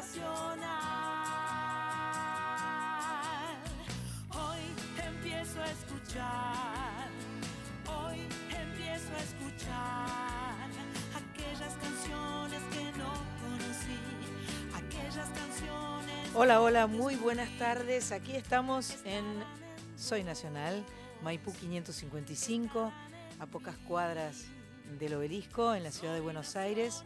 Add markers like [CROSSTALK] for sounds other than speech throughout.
nacional. Hoy empiezo a escuchar, hoy empiezo a escuchar aquellas canciones que no conocí, aquellas canciones. Hola, hola, muy buenas tardes. Aquí estamos en Soy Nacional, Maipú 555, a pocas cuadras del obelisco en la ciudad de Buenos Aires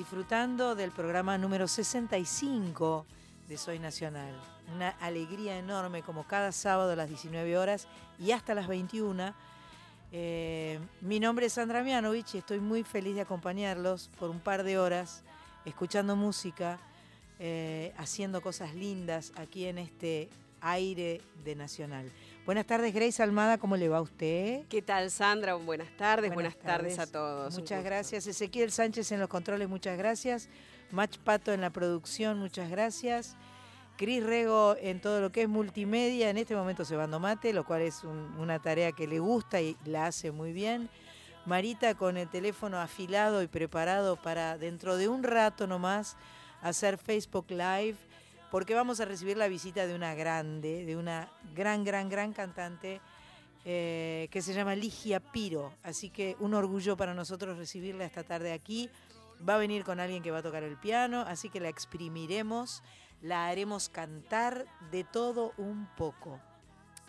disfrutando del programa número 65 de Soy Nacional. Una alegría enorme como cada sábado a las 19 horas y hasta las 21. Eh, mi nombre es Sandra Mianovich y estoy muy feliz de acompañarlos por un par de horas, escuchando música eh, haciendo cosas lindas aquí en este aire de Nacional. Buenas tardes, Grace Almada, ¿cómo le va a usted? ¿Qué tal, Sandra? Buenas tardes, buenas, tardes. a todos. Muchas gracias. Ezequiel Sánchez en los controles, muchas gracias. Mach Pato en la producción, muchas gracias. Cris Rego en todo lo que es multimedia, en este momento se cebando mate, lo cual es una tarea que le gusta y la hace muy bien. Marita con el teléfono afilado y preparado para dentro de un rato nomás hacer Facebook Live, porque vamos a recibir la visita de una grande, de una gran, gran, gran cantante eh, que se llama Ligia Piro. Así que un orgullo para nosotros recibirla esta tarde aquí. Va a venir con alguien que va a tocar el piano, así que la exprimiremos, la haremos cantar de todo un poco.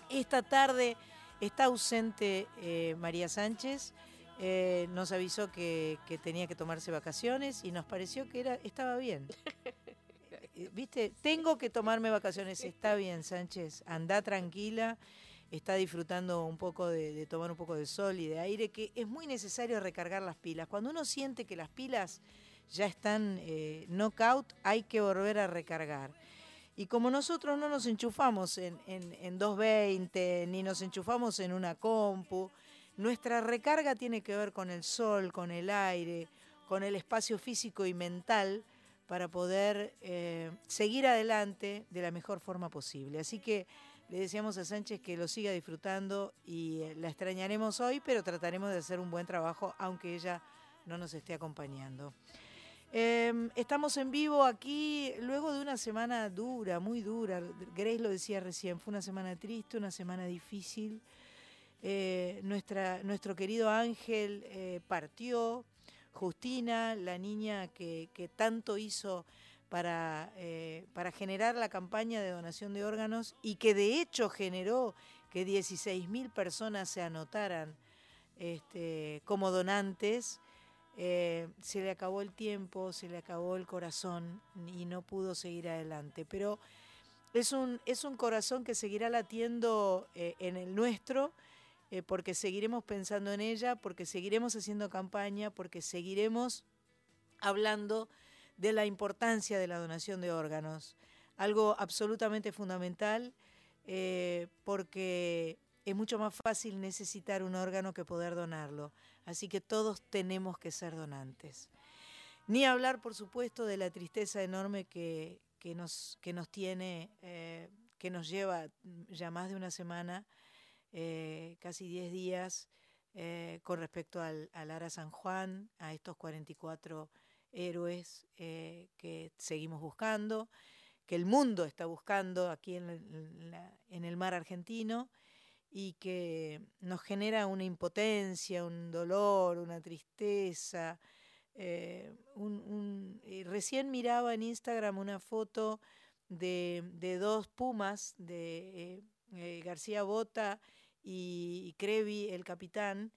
Esta tarde está ausente eh, María Sánchez. Eh, nos avisó que, tenía que tomarse vacaciones y nos pareció que estaba bien. [LAUGHS] Eh, viste, tengo que tomarme vacaciones, está bien, Sánchez, anda tranquila, está disfrutando un poco de, tomar un poco de sol y de aire, que es muy necesario recargar las pilas. Cuando uno siente que las pilas ya están eh, knockout, hay que volver a recargar. Y como nosotros no nos enchufamos en, en, en 220, ni nos enchufamos en una compu, nuestra recarga tiene que ver con el sol, con el aire, con el espacio físico y mental para poder eh, seguir adelante de la mejor forma posible. Así que le decíamos a Sánchez que lo siga disfrutando y eh, la extrañaremos hoy, pero trataremos de hacer un buen trabajo aunque ella no nos esté acompañando. Em, estamos en vivo aquí luego de una semana dura, muy dura. Grace lo decía recién, fue una semana triste, una semana difícil. Eh, nuestra, nuestro querido Ángel partió, Justina, la niña que, tanto hizo para, eh, para, generar la campaña de donación de órganos y que de hecho generó que 16.000 personas se anotaran este, como donantes. se le acabó el tiempo, se le acabó el corazón y no pudo seguir adelante. Pero es un, es un corazón que seguirá latiendo en el nuestro eh, porque seguiremos pensando en ella, porque seguiremos haciendo campaña, porque seguiremos hablando de la importancia de la donación de órganos. Algo absolutamente fundamental eh, porque es mucho más fácil necesitar un órgano que poder donarlo. Así que todos tenemos que ser donantes. Ni hablar, por supuesto, de la tristeza enorme que, nos, que nos tiene, eh, que nos lleva ya más de una semana eh, casi 10 días eh, con respecto al, Ara San Juan, a estos 44 héroes eh, que seguimos buscando, que el mundo está buscando aquí en, el mar argentino y que nos genera una impotencia, un dolor, una tristeza. recién miraba en Instagram una foto de dos pumas, de García Bota y Crevi, el capitán,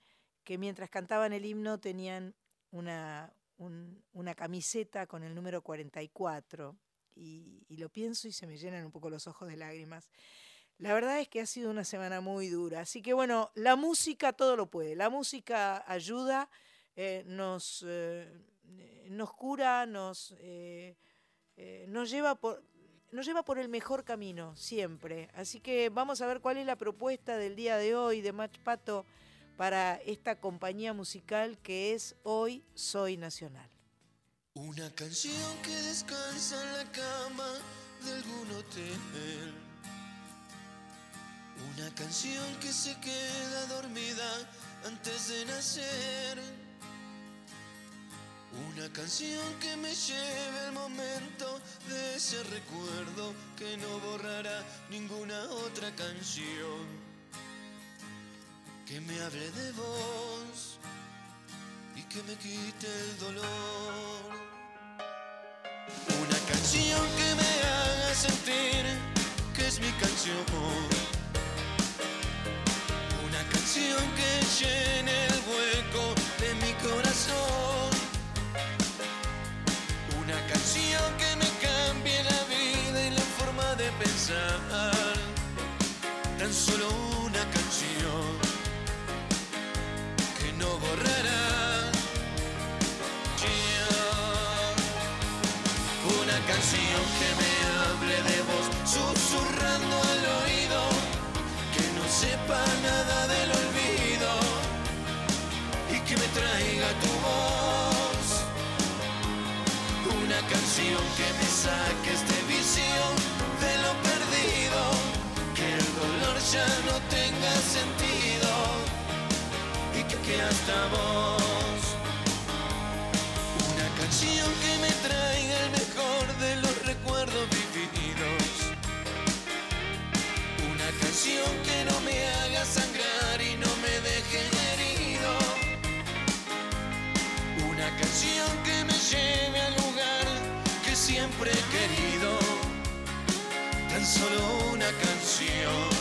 que mientras cantaban el himno tenían una, una camiseta con el número 44. Y, y, lo pienso y se me llenan un poco los ojos de lágrimas. La verdad es que ha sido una semana muy dura. Así que bueno, la música todo lo puede. La música ayuda, eh, nos, eh, nos cura, nos, eh, nos lleva por nos lleva por el mejor camino, siempre. Así que vamos a ver cuál es la propuesta del día de hoy de Match Pato para esta compañía musical que es Hoy Soy Nacional. Una canción que descansa en la cama de algún hotel. Una canción que se queda dormida antes de nacer una canción que me lleve al momento de ese recuerdo que no borrará ninguna otra canción. Que me hable de vos y que me quite el dolor. Una canción que me haga sentir que es mi canción. Una canción que llene Tan solo una canción que no borrará. Una canción que me hable de vos, susurrando al oído, que no sepa nada ya no tenga sentido y que, que hasta vos. Una canción que me traiga el mejor de los recuerdos vividos. Una canción que no me haga sangrar y no me deje herido. Una canción que me lleve al lugar que siempre he querido. Tan solo una canción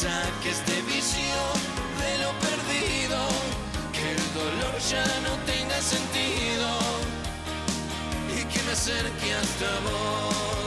que me saque este vicio de lo perdido, que el dolor ya no tenga sentido y que me acerque hasta vos.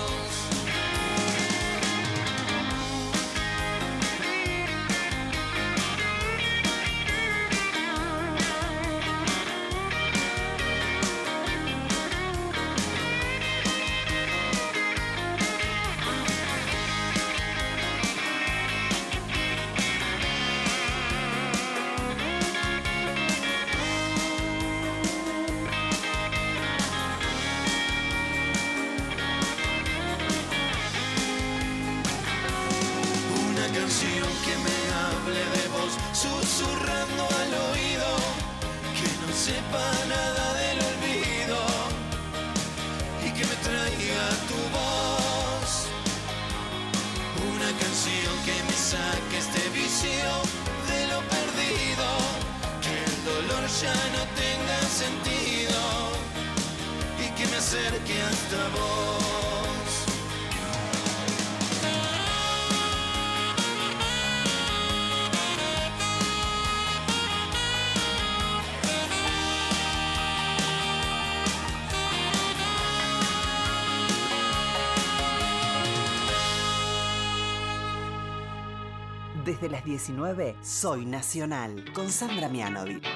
Las 19, Soy Nacional, con Sandra Mianovic.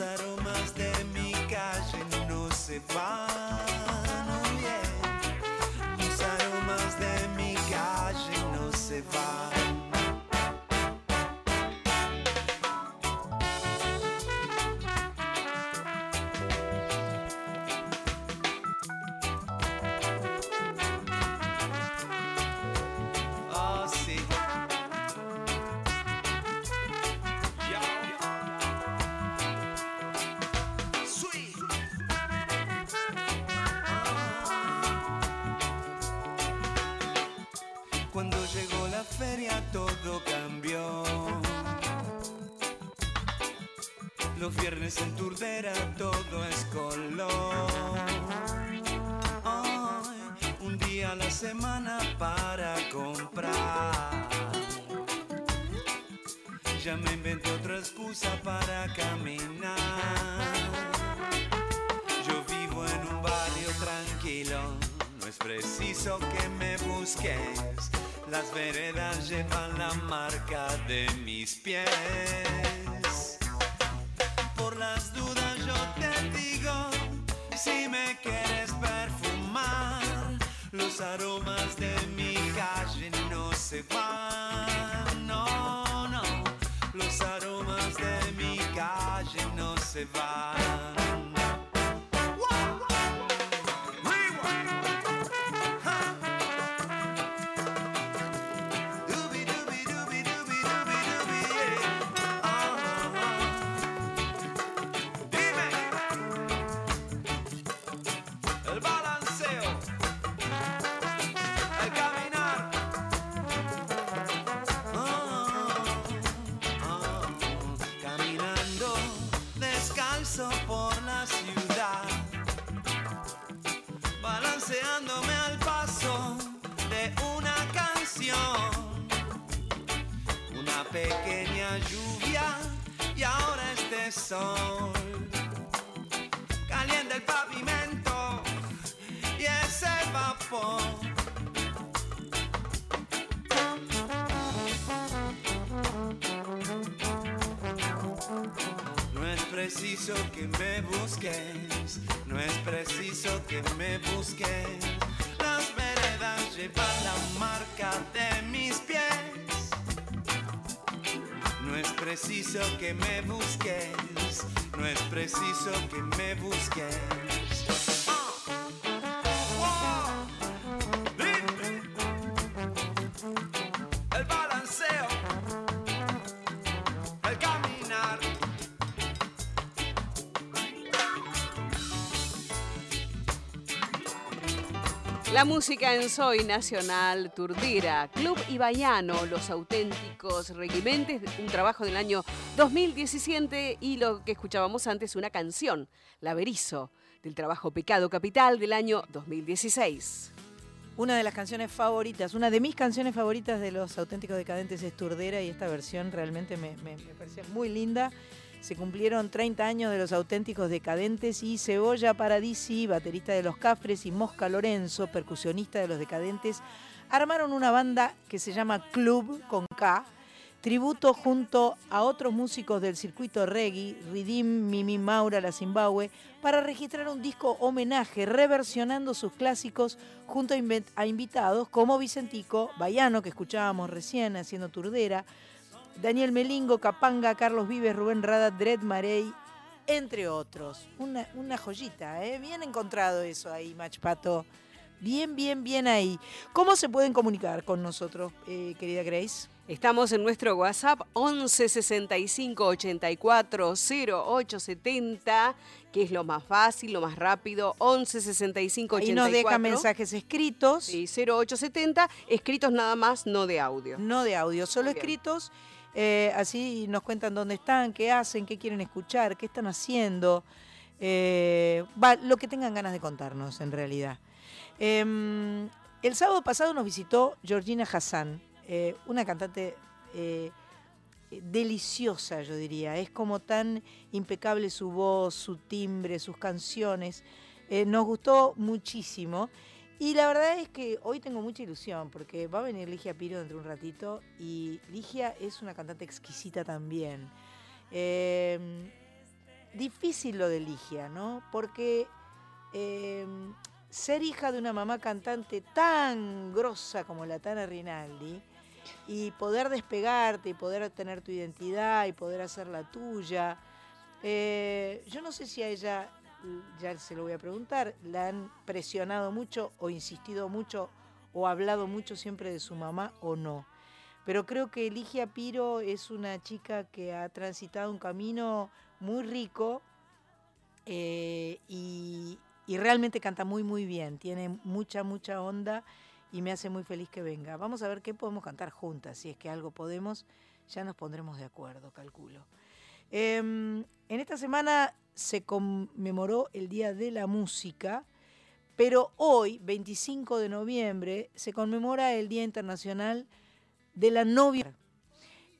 Aromas de mi calle no se van. Preciso que me busques, no es preciso que me busques. Las veredas llevan la marca de mis pies no es preciso que me busques, no es preciso que me busques. Música en Soy Nacional, Turdira, Club Ibaiano, Los Auténticos Regimentes, un trabajo del año 2017 y lo que escuchábamos antes, una canción, La Berizo, del trabajo Pecado Capital del año 2016. Una de las canciones favoritas, una de mis canciones favoritas de Los Auténticos Decadentes es Turdera y esta versión realmente me, me, me parecía muy linda. Se cumplieron 30 años de los auténticos decadentes y Cebolla Paradisi, baterista de los Cafres, y Mosca Lorenzo, percusionista de los decadentes, armaron una banda que se llama Club con K, tributo junto a otros músicos del circuito reggae, Ridim, Mimi Maura, la Zimbabue, para registrar un disco homenaje reversionando sus clásicos junto a invitados como Vicentico, Bayano, que escuchábamos recién haciendo Turdera, Daniel Melingo, Capanga, Carlos Vives, Rubén Rada, Dred Marey, entre otros. Una, una joyita, ¿eh? Bien encontrado eso ahí, Machpato. Bien, bien, bien ahí. ¿Cómo se pueden comunicar con nosotros, eh, querida Grace? Estamos en nuestro WhatsApp 11 65 84 08 70, que es lo más fácil, lo más rápido. 11 65 84. Ahí nos deja mensajes escritos. Sí, 0870, escritos nada más, no de audio. No de audio, solo escritos. Eh, así nos cuentan dónde están, qué hacen, qué quieren escuchar, qué están haciendo. Eh, lo que tengan ganas de contarnos, en realidad. Em, el sábado pasado nos visitó Georgina Hassan, eh, una cantante deliciosa, yo diría. Es como tan impecable su voz, su timbre, sus canciones. nos gustó muchísimo. Y la verdad es que hoy tengo mucha ilusión porque va a venir Ligia Piro dentro de un ratito y Ligia es una cantante exquisita también. Em, difícil lo de Ligia, ¿no? Porque em, ser hija de una mamá cantante tan grosa como la Tana Rinaldi y poder despegarte y poder tener tu identidad y poder hacer la tuya, eh, yo no sé si a ella ya se lo voy a preguntar, ¿la han presionado mucho o insistido mucho o hablado mucho siempre de su mamá o no? Pero creo que Ligia Piro es una chica que ha transitado un camino muy rico eh, y, y realmente canta muy muy bien, tiene mucha, mucha onda y me hace muy feliz que venga. Vamos a ver qué podemos cantar juntas, si es que algo podemos, ya nos pondremos de acuerdo, calculo. Em, En esta semana se conmemoró el Día de la Música, pero hoy, 25 de noviembre, se conmemora el Día Internacional de la Novia.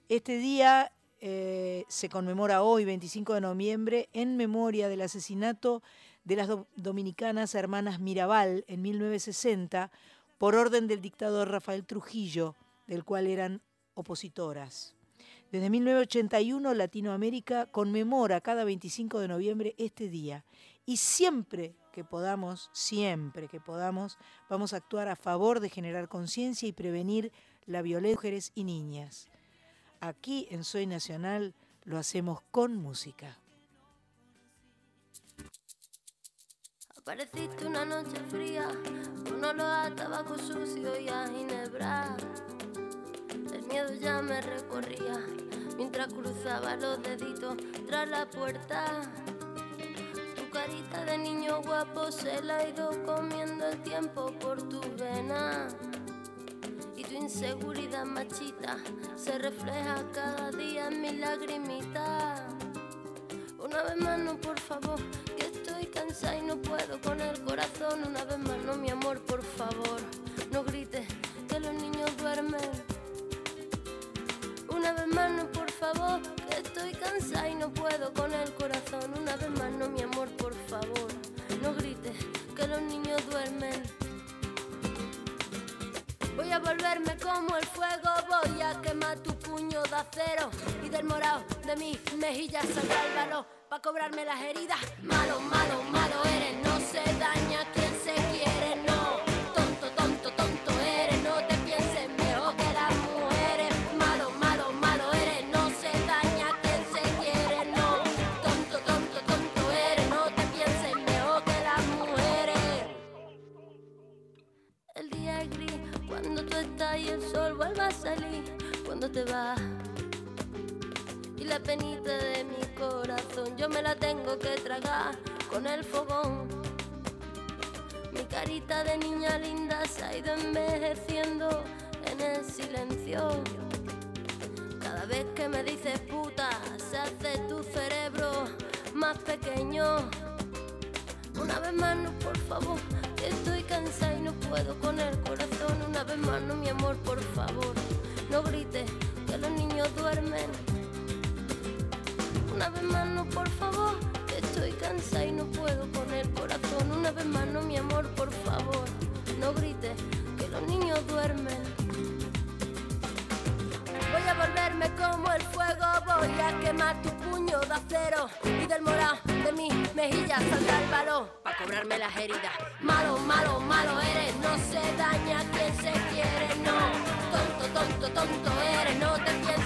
Este día eh, se conmemora hoy, 25 de noviembre, en memoria del asesinato de las do- dominicanas hermanas Mirabal en 1960 por orden del dictador Rafael Trujillo, del cual eran opositoras. Desde 1981 Latinoamérica conmemora cada 25 de noviembre este día y siempre que podamos, siempre que podamos, vamos a actuar a favor de generar conciencia y prevenir la violencia de mujeres y niñas. Aquí en Soy Nacional lo hacemos con música. Apareciste una noche fría, con olor a tabaco sucio y a ginebra. El miedo ya me recorría mientras cruzaba los deditos tras la puerta. Tu carita de niño guapo se la ha ido comiendo el tiempo por tu vena. Y tu inseguridad machita se refleja cada día en mi lagrimita. Una vez más no, por favor, que estoy cansada y no puedo con el corazón. Una vez más no, mi amor, por favor, no grites que los niños duermen. Una vez más no, por favor, que estoy cansada y no puedo con el corazón. Una vez más no, mi amor, por favor, no grites que los niños duermen. Voy a volverme como el fuego, voy a quemar tu puño de acero y del morado de mis mejillas saldrá el valor para cobrarme las heridas. Malo, malo, malo eres, no se daña salir cuando te vas. Y la penita de mi corazón yo me la tengo que tragar con el fogón. Mi carita de niña linda se ha ido envejeciendo en el silencio. Cada vez que me dices puta, se hace tu cerebro más pequeño. Una vez más, no, por favor, estoy cansada y no puedo con el corazón. Una vez más, no, mi amor, por favor, no grites que los niños duermen. Una vez más, no, por favor, estoy cansada y no puedo con el corazón. Una vez más, no, mi amor, por favor, no grites que los niños duermen. Voy a volverme como el fuego, voy a quemar tu puño de acero y del morado de mis mejillas saldrá el valor para cobrarme las heridas. Malo, malo, malo eres, no se daña quien se quiere, no. Tonto, tonto, tonto eres, no te pienses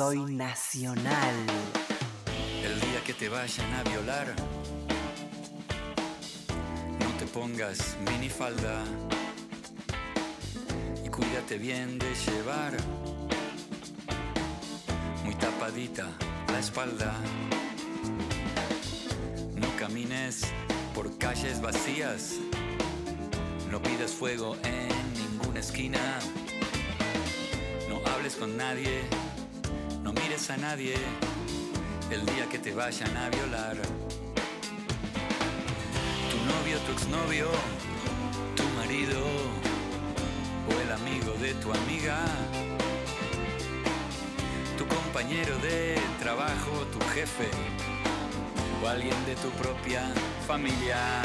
Soy nacional. El día que te vayan a violar, no te pongas minifalda y cuídate bien de llevar muy tapadita la espalda. No camines por calles vacías, no pidas fuego en ninguna esquina, no hables con nadie, a nadie el día que te vayan a violar. Tu novio, tu exnovio, tu marido o el amigo de tu amiga, tu compañero de trabajo, tu jefe o alguien de tu propia familia.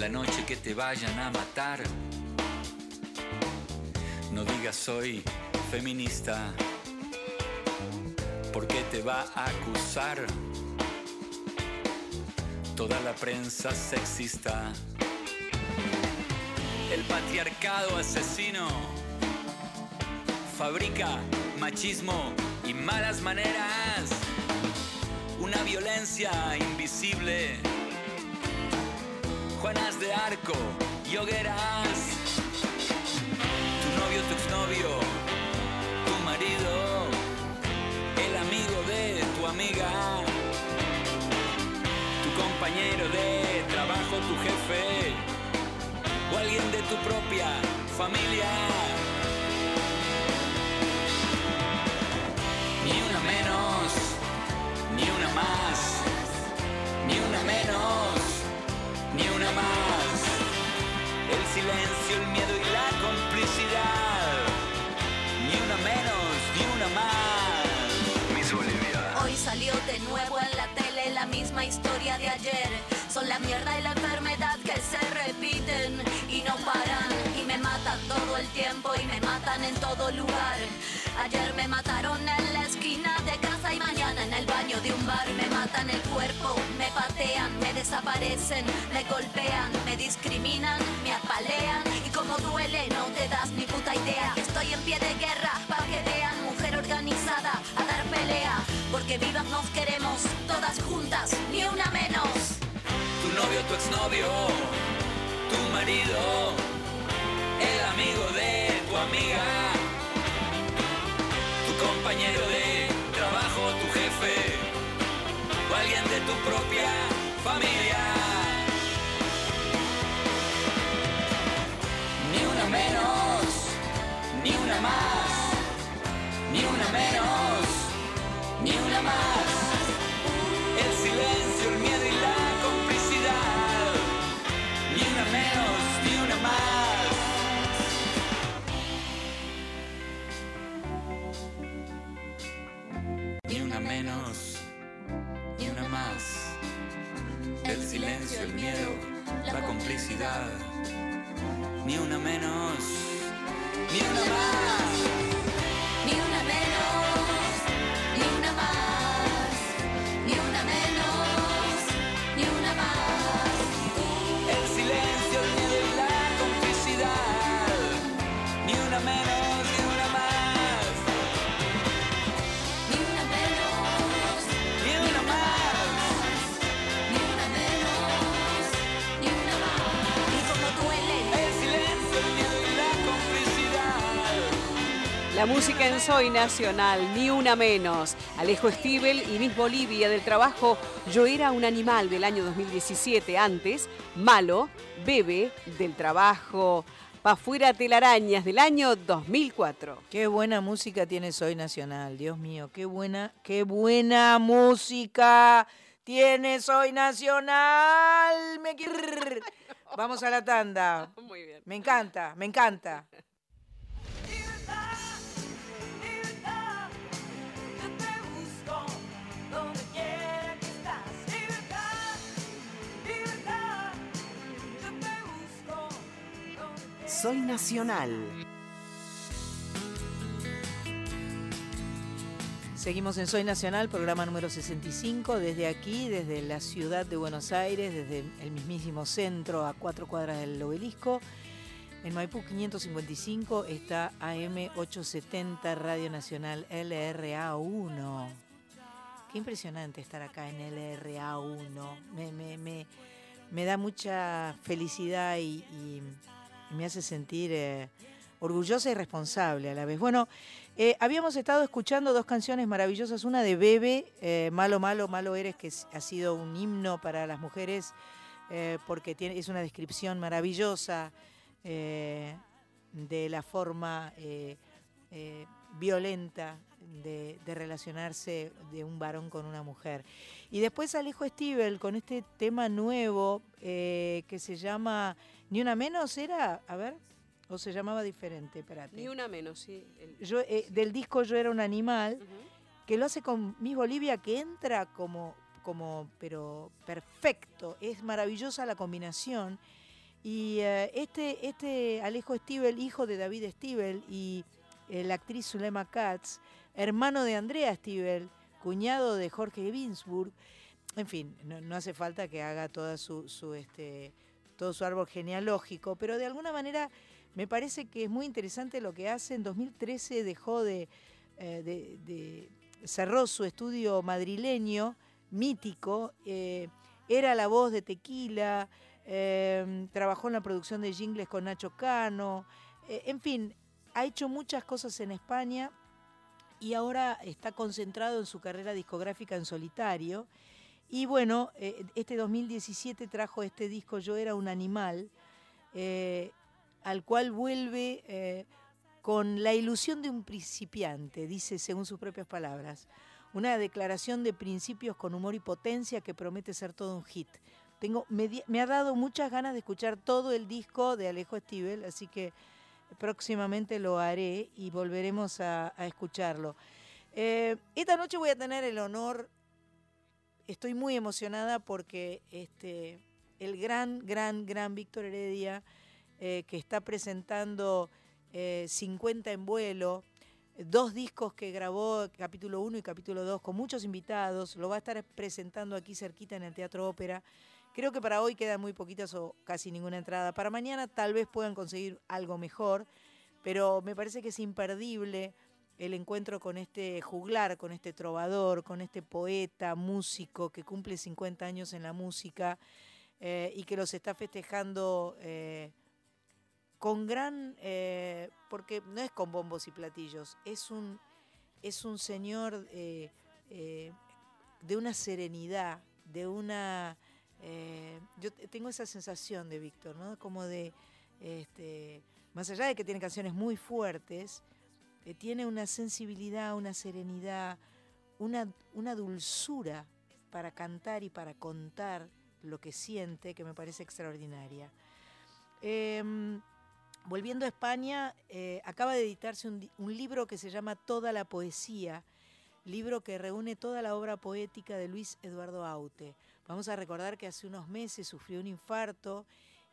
La noche que te vayan a matar. No digas soy feminista. Porque te va a acusar toda la prensa sexista. El patriarcado asesino fabrica machismo y malas maneras, una violencia invisible, de Arco y hogueras, tu novio, tu exnovio, tu marido, el amigo de tu amiga, tu compañero de trabajo, tu jefe o alguien de tu propia familia. Ni una menos, ni una más, ni una menos, El silencio, el miedo y la complicidad. Ni una menos, ni una más. Miss Bolivia. Hoy salió de nuevo en la tele la misma historia de ayer. Son la mierda y la enfermedad que se repiten y no paran. Y me matan todo el tiempo y me matan en todo lugar. Ayer me mataron en la esquina de casa y mañana en el baño de un bar. Me matan el cuerpo, me patean, me desaparecen, me golpean, me discriminan, me apalean. Y como duele, no te das ni puta idea. Estoy en pie de guerra para que vean mujer organizada a dar pelea. Porque vivas nos queremos, todas juntas, ni una menos. tu novio, tu exnovio, tu marido, el amigo de tu amiga, compañero de trabajo, tu jefe o alguien de tu propia familia. Ni una menos, ni una más, ni una menos, ni una más. El silencio, menos, ni una más. El silencio, el miedo, la complicidad. Ni una menos, ni una más. Ni una menos, La música en Soy Nacional, ni una menos. Alejo Stivel y Miss Bolivia del trabajo Yo era un animal del año 2017. Antes, Malo, Bebe del trabajo Pa' fuera telarañas del año 2004. Qué buena música tiene Soy Nacional, Dios mío, qué buena, qué buena música tiene Soy Nacional. Me [LAUGHS] Vamos a la tanda. Muy bien. Me encanta, me encanta. Soy Nacional. Seguimos en Soy Nacional, programa número 65, desde aquí, desde la ciudad de Buenos Aires, desde el mismísimo centro, a cuatro cuadras del obelisco. En Maipú 555 está AM 870 Radio Nacional LRA1. Qué impresionante estar acá en LRA1. Me, me- me- me da mucha felicidad y, y me hace sentir eh, orgullosa y responsable a la vez. Bueno, eh, habíamos estado escuchando dos canciones maravillosas, una de Bebe, eh, Malo, Malo, Malo Eres, que ha sido un himno para las mujeres porque tiene, es una descripción maravillosa de la forma violenta de, relacionarse de un varón con una mujer. Y después Alejo Stivel con este tema nuevo que se llama Ni una menos, ¿era? A ver, o se llamaba diferente, espérate. Ni una menos, sí. el- Yo, eh, del disco Yo era un animal, que lo hace con Miss Bolivia, que entra como, como pero perfecto. Es maravillosa la combinación. Y eh, este, este Alejo Stivel, hijo de David Stivel y eh, la actriz Zulema Katz, hermano de Andrea Stivel, cuñado de Jorge Ginsburg, en fin, no, no hace falta que haga toda su, su, este, todo su árbol genealógico, pero de alguna manera me parece que es muy interesante lo que hace. En 2013 dejó de, eh, de- cerró su estudio madrileño, mítico, eh, era la voz de Tequila, eh, trabajó en la producción de jingles con Nacho Cano, en fin, ha hecho muchas cosas en España y ahora está concentrado en su carrera discográfica en solitario. Y bueno, eh, este 2017 trajo este disco Yo era un animal, eh, al cual vuelve eh, con la ilusión de un principiante, dice según sus propias palabras. Una declaración de principios con humor y potencia que promete ser todo un hit. Tengo, me, ha dado muchas ganas de escuchar todo el disco de Alejo Stivel, así que próximamente lo haré y volveremos a, escucharlo. Esta noche voy a tener el honor, estoy muy emocionada porque este, el gran, gran, gran Víctor Heredia, eh, que está presentando eh, 50 en vuelo, dos discos que grabó, capítulo 1 y capítulo 2, con muchos invitados, lo va a estar presentando aquí cerquita en el Teatro Ópera. Creo que para hoy quedan muy poquitas o casi ninguna entrada. Para mañana tal vez puedan conseguir algo mejor, pero me parece que es imperdible el encuentro con este juglar, con este trovador, con este poeta, músico que cumple 50 años en la música eh, y que los está festejando eh, con gran, eh, porque no es con bombos y platillos, es un, es un señor de una serenidad, de una... yo te- tengo esa sensación de Víctor, ¿no? Como de, este, más allá de que tiene canciones muy fuertes, eh, tiene una sensibilidad, una serenidad, una, una dulzura para cantar y para contar lo que siente que me parece extraordinaria. Em, volviendo a España, eh, acaba de editarse un, un libro que se llama Toda la Poesía, libro que reúne toda la obra poética de Luis Eduardo Aute. Vamos a recordar que hace unos meses sufrió un infarto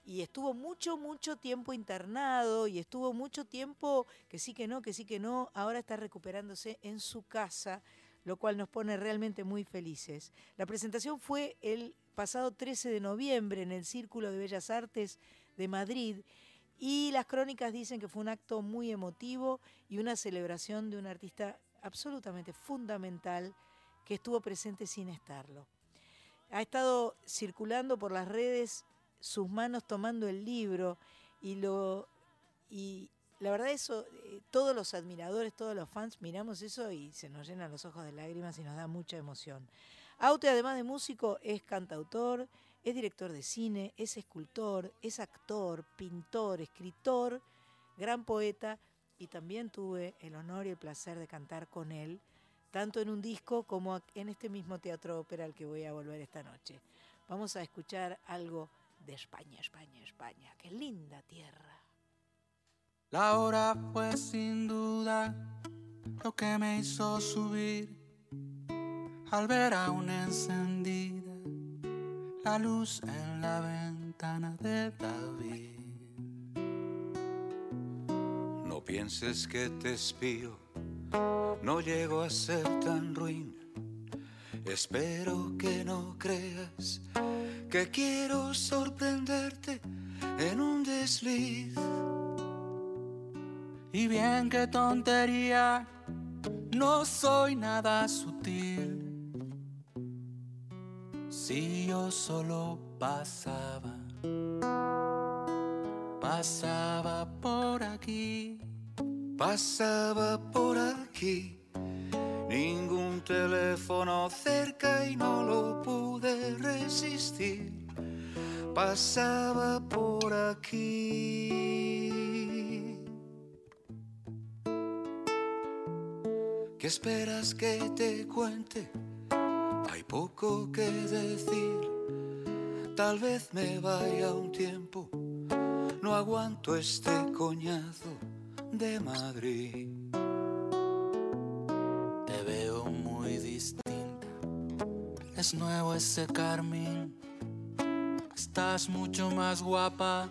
y estuvo mucho, mucho tiempo internado y estuvo mucho tiempo que sí que no, que sí que no, ahora está recuperándose en su casa, lo cual nos pone realmente muy felices. La presentación fue el pasado 13 de noviembre en el Círculo de Bellas Artes de Madrid y las crónicas dicen que fue un acto muy emotivo y una celebración de un artista absolutamente fundamental que estuvo presente sin estarlo. Ha estado circulando por las redes sus manos tomando el libro y lo y la verdad eso eh, todos los admiradores, todos los fans miramos eso y se nos llenan los ojos de lágrimas y nos da mucha emoción. Aute además de músico es cantautor, es director de cine, es escultor, es actor, pintor, escritor, gran poeta y también tuve el honor y el placer de cantar con él, tanto en un disco como en este mismo teatro ópera al que voy a volver esta noche. Vamos a escuchar algo de España, España, España. Qué linda tierra. La hora fue sin duda lo que me hizo subir al ver aún encendida la luz en la ventana de David. No pienses que te espío, no llego a ser tan ruin. Espero que no creas que quiero sorprenderte en un desliz. Y bien qué tontería, no soy nada sutil. Si yo solo pasaba, pasaba por aquí. Pasaba por aquí, ningún teléfono cerca y no lo pude resistir. pasaba por aquí. ¿Qué esperas que te cuente? Hay poco que decir. Tal vez me vaya un tiempo. No aguanto este coñazo de Madrid. Nuevo ese carmín. Estás mucho más guapa.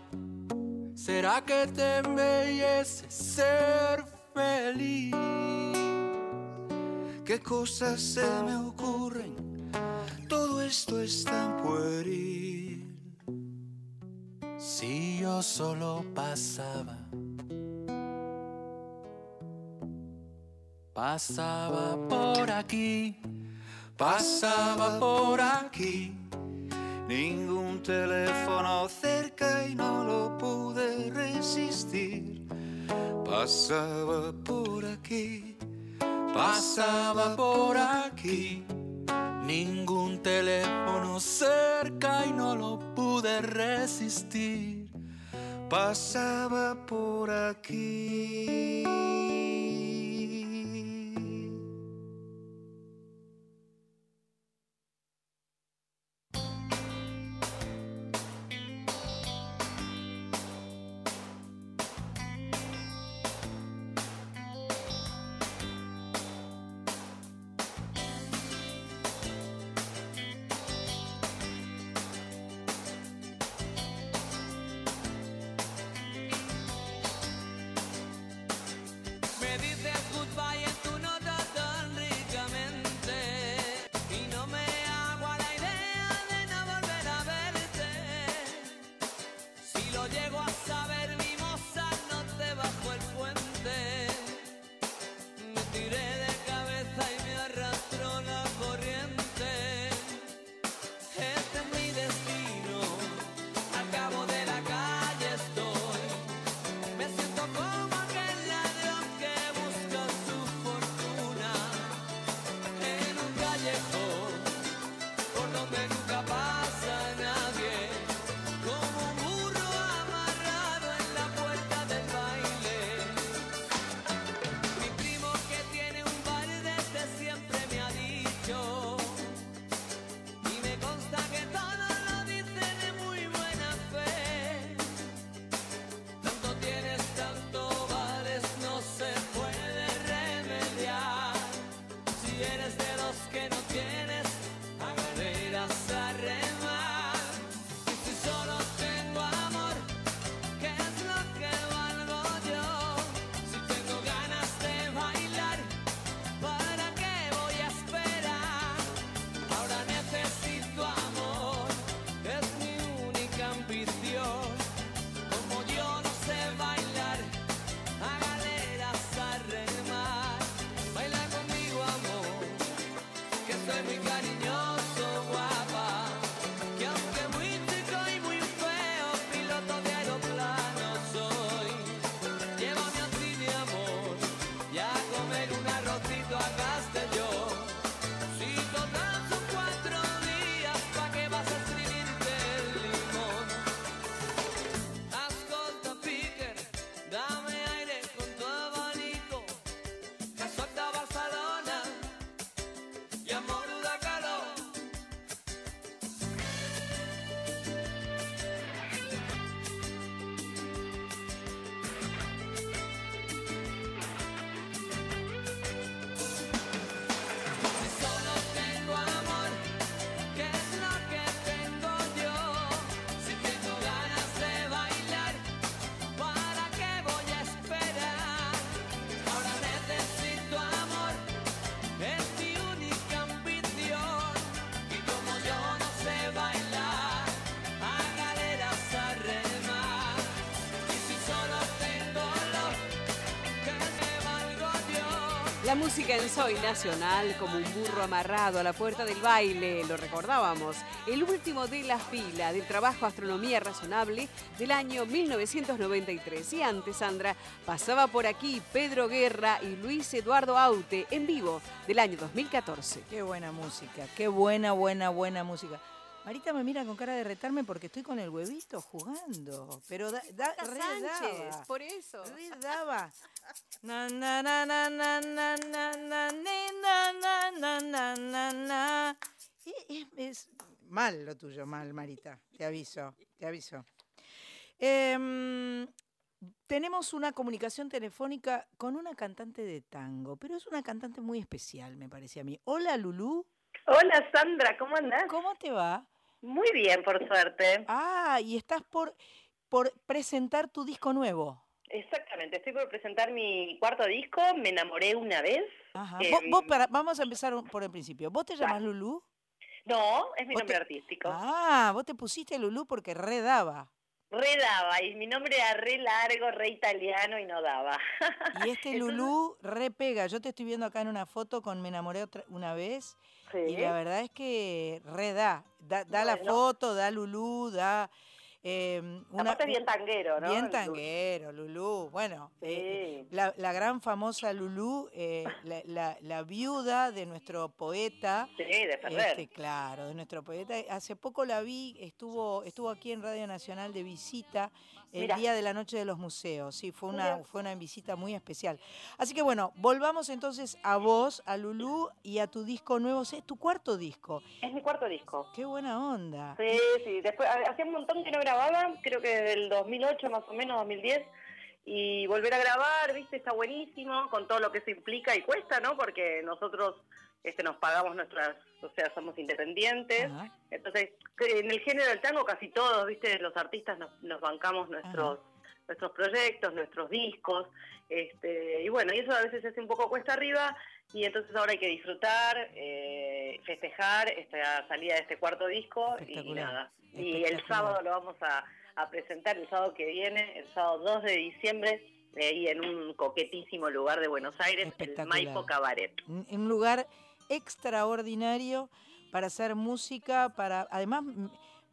¿Será que te embellece ser feliz? ¿Qué cosas se me ocurren? Todo esto es tan pueril. Si yo solo pasaba, pasaba por aquí, Pasaba por aquí, ningún teléfono cerca y no lo pude resistir. Pasaba por aquí, pasaba por aquí, ningún teléfono cerca y no lo pude resistir. pasaba por aquí. La música en Soy Nacional como un burro amarrado a la puerta del baile, lo recordábamos, el último de la fila del trabajo Astronomía Razonable del año 1993. Y antes, Sandra, pasaba por aquí Pedro Guerra y Luis Eduardo Aute en vivo del año 2014. Qué buena música, qué buena, buena, buena música. Marita me mira con cara de retarme porque estoy con el huevito jugando. Pero da, Sánchez, daba. por eso. Re daba. Na, na, na, na, na, na, na, na, ni, na, na, na, na, na, na. Y Es, mal lo tuyo, mal, Marita. Te aviso, te aviso. Em, tenemos una comunicación telefónica con una cantante de tango, pero es una cantante muy especial, me parece a mí. Hola, Lulú. Hola Sandra, ¿cómo andás? ¿Cómo te va? Muy bien, por suerte. Ah, y estás por, por presentar tu disco nuevo. Exactamente, estoy por presentar mi cuarto disco, Me enamoré una vez. Ajá. Eh, Vos- vos para- vamos a empezar por el principio. ¿Vos te llamas Lulú? No, es mi nombre te- artístico. Ah, vos te pusiste Lulú porque redaba. Re daba, y mi nombre era re largo, re italiano y no daba. Y este [LAUGHS] Lulú re pega. Yo te estoy viendo acá en una foto con Me enamoré otra- una vez. Sí. Y la verdad es que re da. Da, da la foto, da Lulú, da... eh, una, Aparte bien tanguero, ¿no? Bien tanguero, Lulú. Bueno, eh, la, la gran famosa Lulú, eh, la, la- la viuda de nuestro poeta. Sí, de Ferrer. Este, claro, de nuestro poeta. Hace poco la vi, estuvo, estuvo aquí en Radio Nacional de visita el día de la noche de los museos. Sí, fue una, fue una visita muy especial. Así que bueno, volvamos entonces a vos, a Lulú y a tu disco nuevo. Es tu cuarto disco. Es mi cuarto disco. Qué buena onda. Sí, sí, después, ha- hacía un montón que no grababa, creo que del 2008 más o menos, 2010, y volver a grabar, viste, está buenísimo, con todo lo que eso implica y cuesta, ¿no? Porque nosotros este, nos pagamos nuestras, o sea, somos independientes, Ajá. entonces, en el género del tango casi todos, viste, los artistas nos, nos bancamos nuestros nuestros proyectos, nuestros discos, este, y bueno, y eso a veces hace un poco cuesta arriba, y entonces ahora hay que disfrutar, eh, festejar esta salida de este cuarto disco, y nada. Y el sábado lo vamos a, a presentar, el sábado que viene, el sábado 2 de diciembre, eh, y en un coquetísimo lugar de Buenos Aires, el. Maipo Cabaret. Un lugar extraordinario para hacer música, para además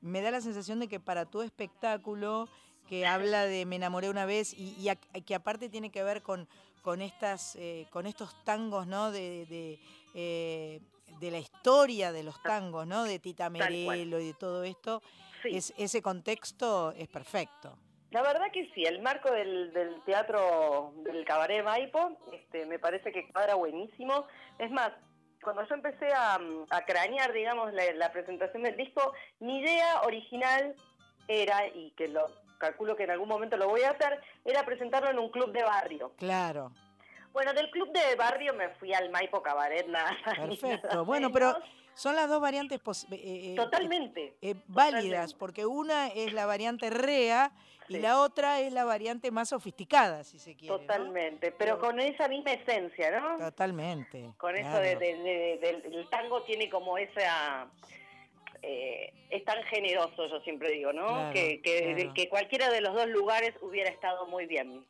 me da la sensación de que para tu espectáculo que habla de me enamoré una vez y, y a- que aparte tiene que ver con, con estas eh, con estos tangos no de, de, eh, de la historia de los tangos no de Tita. Merelo y de todo esto Sí. es, ese contexto es perfecto La verdad que sí, el marco del, del teatro del cabaret Maipo este, me parece que cuadra buenísimo. Es más, cuando yo empecé a, a cranear, digamos, la, la presentación del disco, mi idea original era, y que lo calculo que en algún momento lo voy a hacer, era presentarlo en un club de barrio. claro Bueno, del club de barrio me fui al Maipo Cabaret, nada. perfecto nada bueno pero son las dos variantes eh, eh, Totalmente. eh, válidas, Totalmente. porque una es la variante rea y la otra es la variante más sofisticada, si se quiere. Totalmente, pero Pero- con esa misma esencia, ¿no? Totalmente. Con eso de, de- de- del el tango tiene como esa... eh, es tan generoso, yo siempre digo, ¿no? Claro, que, que, claro. que cualquiera de los dos lugares hubiera estado muy bien.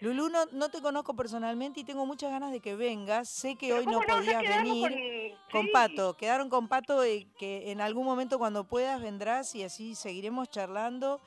Lulú, no, no te conozco personalmente y tengo muchas ganas de que vengas. Sé que hoy no ¿cómo ya podías venir con- con sí. Pato. Quedaron con Pato y que en algún momento cuando puedas vendrás y así seguiremos charlando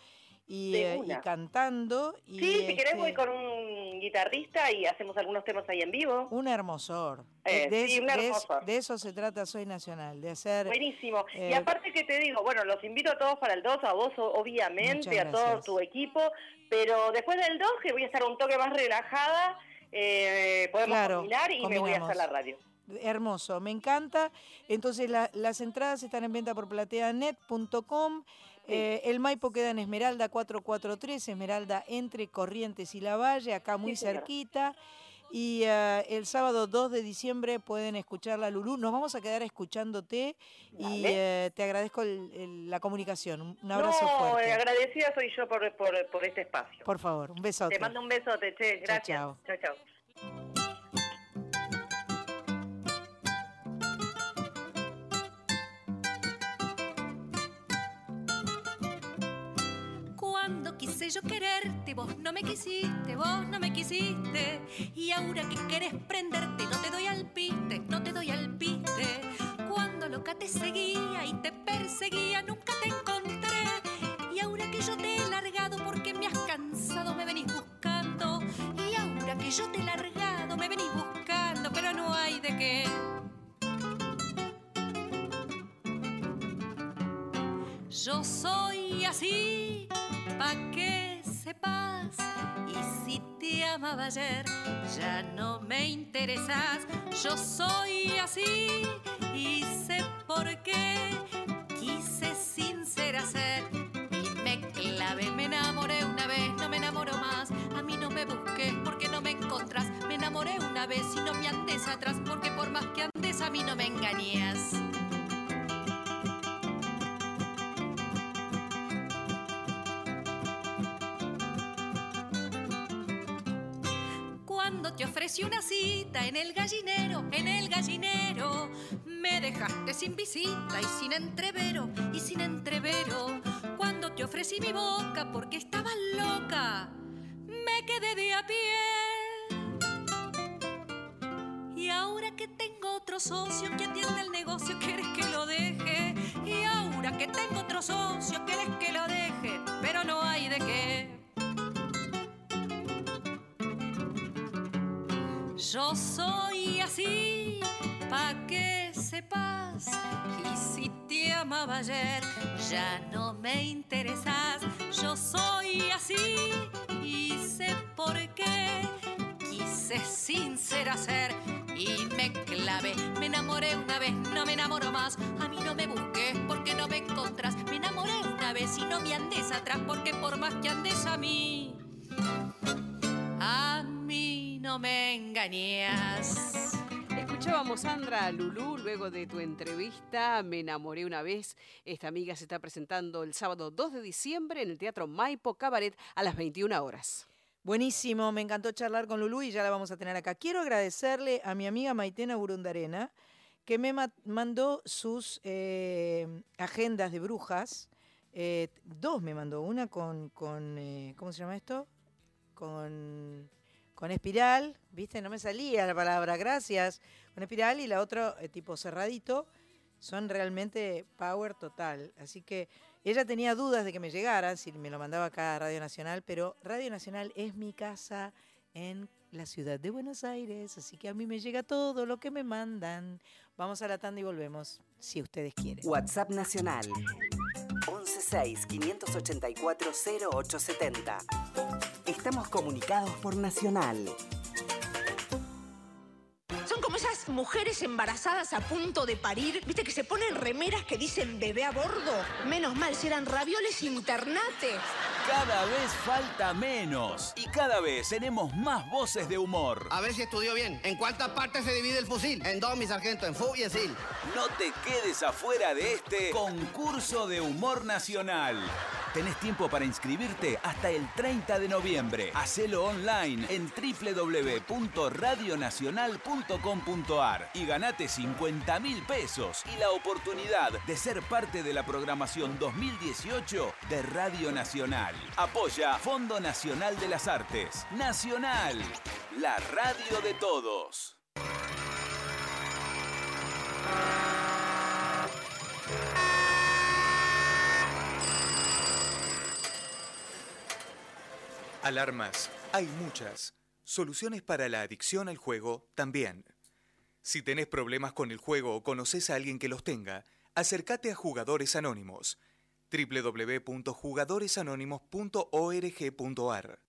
y, eh, y cantando. Y, Sí, si querés voy este, con un guitarrista y hacemos algunos temas ahí en vivo. Un hermosor. Eh, de, sí, es- un de es- hermosor. de eso se trata Soy Nacional, de hacer... Buenísimo. eh, y aparte que te digo, bueno, los invito a todos para el 2, a vos obviamente, a todo tu equipo, pero después del 2, que voy a estar un toque más relajada, eh, podemos Claro, combinar y me voy a hacer la radio. Hermoso, me encanta. Entonces la- las entradas están en venta por plateanet.com. Eh, el Maipo queda en Esmeralda 443, Esmeralda entre Corrientes y La Valle, acá muy Sí, cerquita. Y eh, el sábado 2 de diciembre pueden escuchar la Lulú. Nos vamos a quedar escuchándote y eh, te agradezco el- el- la comunicación. Un- abrazo no, fuerte. agradecida soy yo por, por, por este espacio. Por favor, un besote. Te mando un besote, che, gracias. chao. chao. Quise yo quererte, vos no me quisiste, vos no me quisiste. Y ahora que querés prenderte, no te doy al piste, no te doy al piste. Cuando loca te seguía y te perseguía, nunca te encontré. Y ahora que yo te he largado porque me has cansado, me venís buscando. Y ahora que yo te he largado, me venís buscando, pero no hay de qué. Yo soy así, pa' que sepas. Y si te amaba ayer, ya no me interesas. Yo soy así y sé por qué. Quise sincera ser y me clavé. Me enamoré una vez, no me enamoro más. A mí no me busques porque no me encontrás. Me enamoré una vez y no me andes atrás porque por más que andes a mí no me engañas. Ofrecí una cita en el gallinero, en el gallinero, me dejaste sin visita y sin entrevero, y sin entrevero. Cuando te ofrecí mi boca porque estaba loca, me quedé de a pie. Y ahora que tengo otro socio que atiende el negocio, ¿quieres que lo deje? Y ahora que tengo otro socio, ¿quieres que lo deje? Pero no hay de qué. Yo soy así, pa' que sepas. Y si te amaba ayer, ya no me interesas. Yo soy así y sé por qué. Quise sincera ser y me clavé. Me enamoré una vez, no me enamoro más. A mí no me busques porque no me encontrás. Me enamoré una vez y no me andes atrás porque por más que andes a mí. A mí no me engañas. Escuchábamos Sandra Lulú luego de tu entrevista. Me enamoré una vez. Esta amiga se está presentando el sábado 2 de diciembre en el Teatro Maipo Cabaret a las 21 horas. Buenísimo, me encantó charlar con Lulú y ya la vamos a tener acá. Quiero agradecerle a mi amiga Maitena Burundarena que me ma- mandó sus eh, agendas de brujas. Eh, dos me mandó, una con, con eh, ¿cómo se llama esto? Con, con espiral, ¿viste? No me salía la palabra, gracias. Con espiral y la otra eh, tipo cerradito. Son realmente power total. Así que ella tenía dudas de que me llegara, si me lo mandaba acá a Radio Nacional, pero Radio Nacional es mi casa en la ciudad de Buenos Aires, así que a mí me llega todo lo que me mandan. Vamos a la tanda y volvemos, si ustedes quieren. WhatsApp Nacional 116 584 0870. Estamos comunicados por Nacional. Son como esas mujeres embarazadas a punto de parir, viste que se ponen remeras que dicen bebé a bordo. Menos mal, si eran ravioles internates. Cada vez falta menos y cada vez tenemos más voces de humor. A ver si estudió bien. ¿En cuántas partes se divide el fusil? En dos, mi sargento, en fu y en sil. No te quedes afuera de este concurso de humor nacional. Tenés tiempo para inscribirte hasta el 30 de noviembre. Hacelo online en www.radionacional.com.ar y ganate 50 mil pesos y la oportunidad de ser parte de la programación 2018 de Radio Nacional. Apoya Fondo Nacional de las Artes. Nacional, la radio de todos. Alarmas, hay muchas. Soluciones para la adicción al juego también. Si tenés problemas con el juego o conoces a alguien que los tenga, acércate a Jugadores Anónimos. www.jugadoresanónimos.org.ar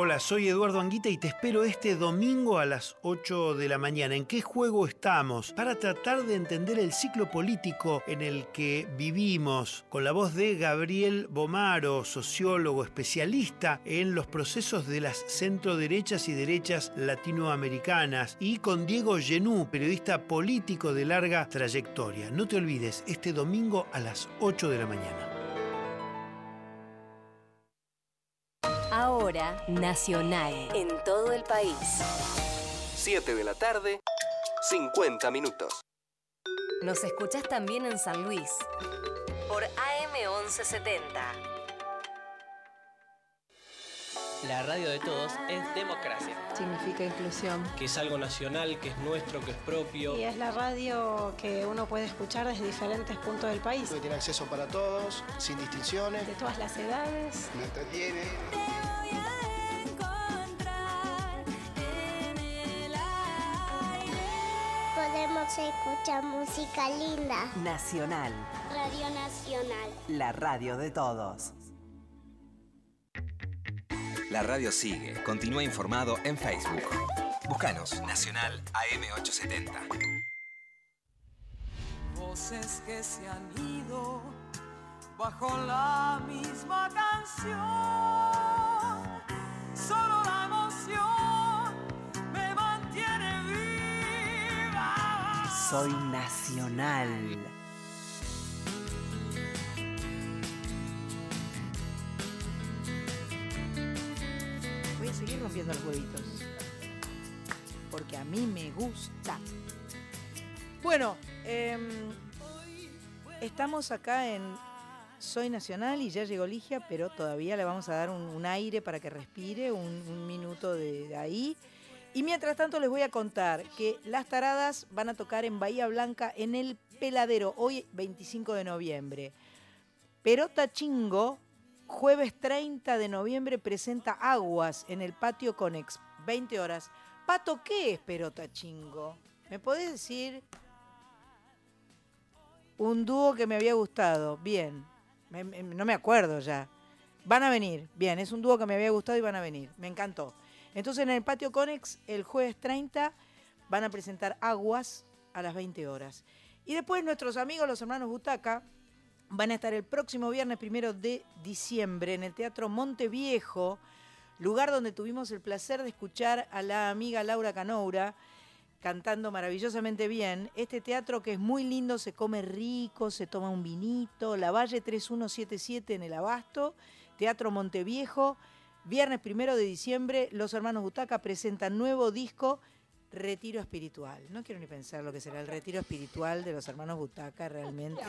Hola, soy Eduardo Anguita y te espero este domingo a las 8 de la mañana. ¿En qué juego estamos? Para tratar de entender el ciclo político en el que vivimos, con la voz de Gabriel Bomaro, sociólogo especialista en los procesos de las centroderechas y derechas latinoamericanas, y con Diego Genú, periodista político de larga trayectoria. No te olvides, este domingo a las 8 de la mañana. Ahora, Nacional. En todo el país. 7 de la tarde, 50 minutos. Nos escuchás también en San Luis. Por AM1170. La radio de todos es democracia, Significa inclusión. que es algo nacional, que es nuestro, que es propio. Y es la radio que uno puede escuchar desde diferentes puntos del país. Que tiene acceso para todos, sin distinciones. De todas las edades. Me entretiene. Podemos escuchar música linda. Nacional, Radio Nacional. La radio de todos. La radio sigue. Continúa informado en Facebook. Búscanos Nacional AM870. Voces que se han ido bajo la misma canción. Solo la emoción me mantiene viva. Soy nacional. Seguir rompiendo los huevitos. Porque a mí me gusta. Bueno, em, estamos acá en Soy Nacional y ya llegó Ligia, pero todavía le vamos a dar un, aire para que respire, un, minuto de, ahí. Y mientras tanto les voy a contar que las taradas van a tocar en Bahía Blanca en el Peladero, hoy 25 de noviembre. Perota Chingo, jueves 30 de noviembre, presenta Aguas en el patio Conex, 20 horas. Pato, ¿qué es Perota Chingo? ¿Me podés decir? Un dúo que me había gustado, bien. No me acuerdo ya. Van a venir, bien, es un dúo que me había gustado y van a venir. Me encantó. Entonces en el patio Conex, el jueves 30, van a presentar Aguas a las 20 horas. Y después nuestros amigos, los hermanos Butaca, van a estar el próximo viernes primero de diciembre en el Teatro Monteviejo, lugar donde tuvimos el placer de escuchar a la amiga Laura Canoura cantando maravillosamente bien. Este teatro que es muy lindo, se come rico, se toma un vinito. La Valle 3177 en el Abasto, Teatro Monteviejo. Viernes primero de diciembre, los hermanos Butaca presentan nuevo disco. Retiro espiritual. No quiero ni pensar lo que será el retiro espiritual de los hermanos Butaca realmente.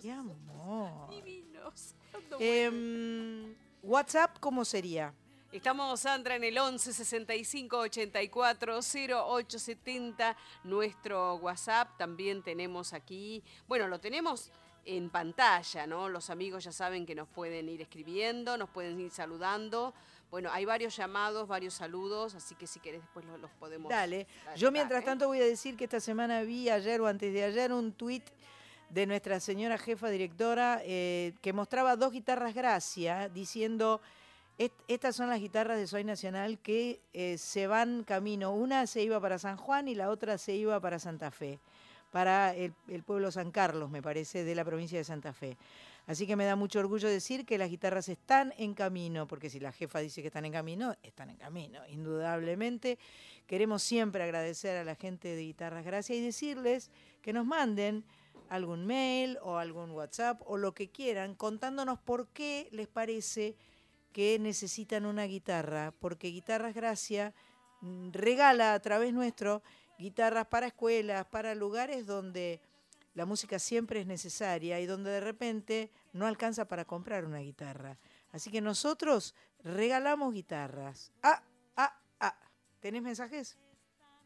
Qué amor. Divinos. Em, WhatsApp, ¿cómo sería? Estamos, Sandra, en el 11 65 84 0870, nuestro WhatsApp. También tenemos aquí, bueno, lo tenemos en pantalla, ¿no? Los amigos ya saben que nos pueden ir escribiendo, nos pueden ir saludando. Bueno, hay varios llamados, varios saludos, así que si querés después los, los podemos. Dale. Yo mientras ¿eh? tanto voy a decir que esta semana vi ayer o antes de ayer un tuit de nuestra señora jefa directora eh, que mostraba dos guitarras Gracia diciendo, "Est- estas son las guitarras de Soy Nacional que eh, se van camino. Una se iba para San Juan y la otra se iba para Santa Fe, para el, el pueblo San Carlos, me parece, de la provincia de Santa Fe. Así que me da mucho orgullo decir que las guitarras están en camino, porque si la jefa dice que están en camino, están en camino, indudablemente. Queremos siempre agradecer a la gente de Guitarras Gracia y decirles que nos manden algún mail o algún WhatsApp o lo que quieran contándonos por qué les parece que necesitan una guitarra, porque Guitarras Gracia mm, regala a través nuestro guitarras para escuelas, para lugares donde la música siempre es necesaria y donde de repente no alcanza para comprar una guitarra. Así que nosotros regalamos guitarras. Ah, ah, ah. ¿Tenés mensajes?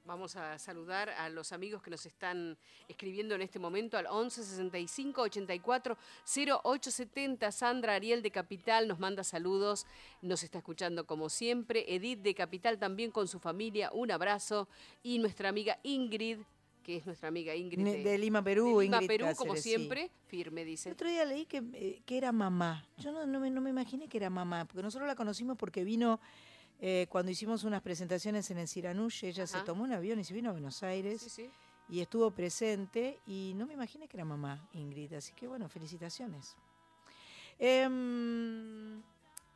Vamos a saludar a los amigos que nos están escribiendo en este momento al 11 65 84 0870. Sandra Ariel de Capital nos manda saludos, nos está escuchando como siempre. Edith de Capital también con su familia, un abrazo. Y nuestra amiga Ingrid, que es nuestra amiga Ingrid de Lima, Perú, de Lima, Ingrid Perú, como sí. siempre, firme, dice. El otro día leí que, eh, que era mamá. Yo no, no me, no me imaginé que era mamá, porque nosotros la conocimos porque vino eh, cuando hicimos unas presentaciones en el Siranush. Ella se tomó un avión y se vino a Buenos Aires Sí, sí. y estuvo presente. Y no me imaginé que era mamá, Ingrid. Así que bueno, felicitaciones. Em,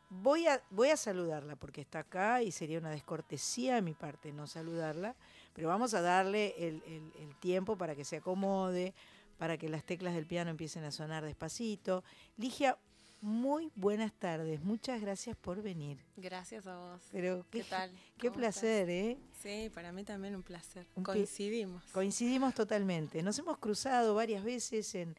voy, a, voy a saludarla porque está acá y sería una descortesía de mi parte no saludarla, pero vamos a darle el, el- el tiempo para que se acomode, para que las teclas del piano empiecen a sonar despacito. Ligia, muy buenas tardes, muchas gracias por venir. Gracias a vos. Pero ¿Qué qué, tal? Qué ¿Cómo placer, ¿eh? Sí, para mí también un placer. Un Coincidimos. Coincidimos totalmente. Nos hemos cruzado varias veces en,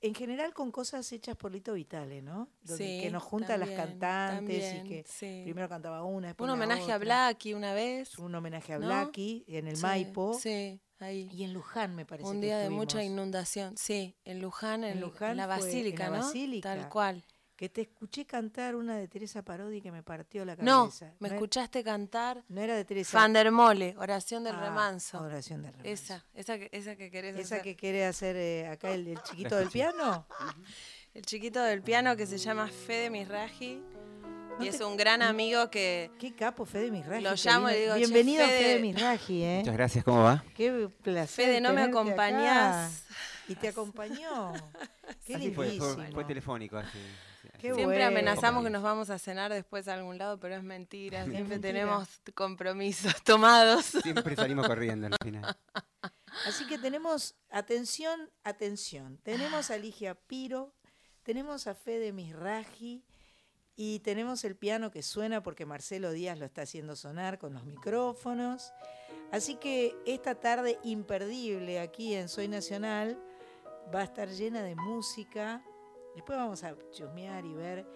en general con cosas hechas por Lito Vitale, ¿no? Donde- Sí, que nos junta a las también, cantantes también, y que sí. primero cantaba una, después Un homenaje a. Blackie una vez. Un homenaje a ¿no? Blackie en el Sí, Maipo. Sí, ahí. Y en Luján me parece Un que día de mucha inundación. Sí, en Luján, en, En Luján la fue- en Basílica, la ¿no? Basílica. Tal cual. Que te escuché cantar una de Teresa Parodi que me partió la No, cabeza. me era- escuchaste cantar No era de Teresa. Van der Mole, Oración del Ah, Remanso. Oración del Remanso. Esa, esa que, esa que querés Esa hacer. que quiere hacer eh, acá el, el chiquito del piano. [LAUGHS] El chiquito del piano que se llama Fede Misraji. No Y es un gran no- amigo que Qué capo, Fede Misraji. Lo llamo y digo, "Che, Bienvenido, Fede". Fede Misraji, ¿eh? Muchas gracias, ¿cómo va? Qué placer. Fede, ¿no me acá. acompañás? Y te acompañó. [LAUGHS] Qué Así fue, lindísimo. fue, fue telefónico. Así, Qué Siempre bueno. amenazamos que nos vamos a cenar después a algún lado, pero es mentira. Es Siempre mentira. tenemos compromisos [LAUGHS] tomados. Siempre salimos corriendo al final. Así que tenemos, atención, atención. Tenemos a Ligia Piro, tenemos a Fede Misraji y tenemos el piano que suena porque Marcelo Díaz lo está haciendo sonar con los micrófonos. Así que esta tarde imperdible aquí en Soy Nacional va a estar llena de música. Después vamos a chusmear y ver.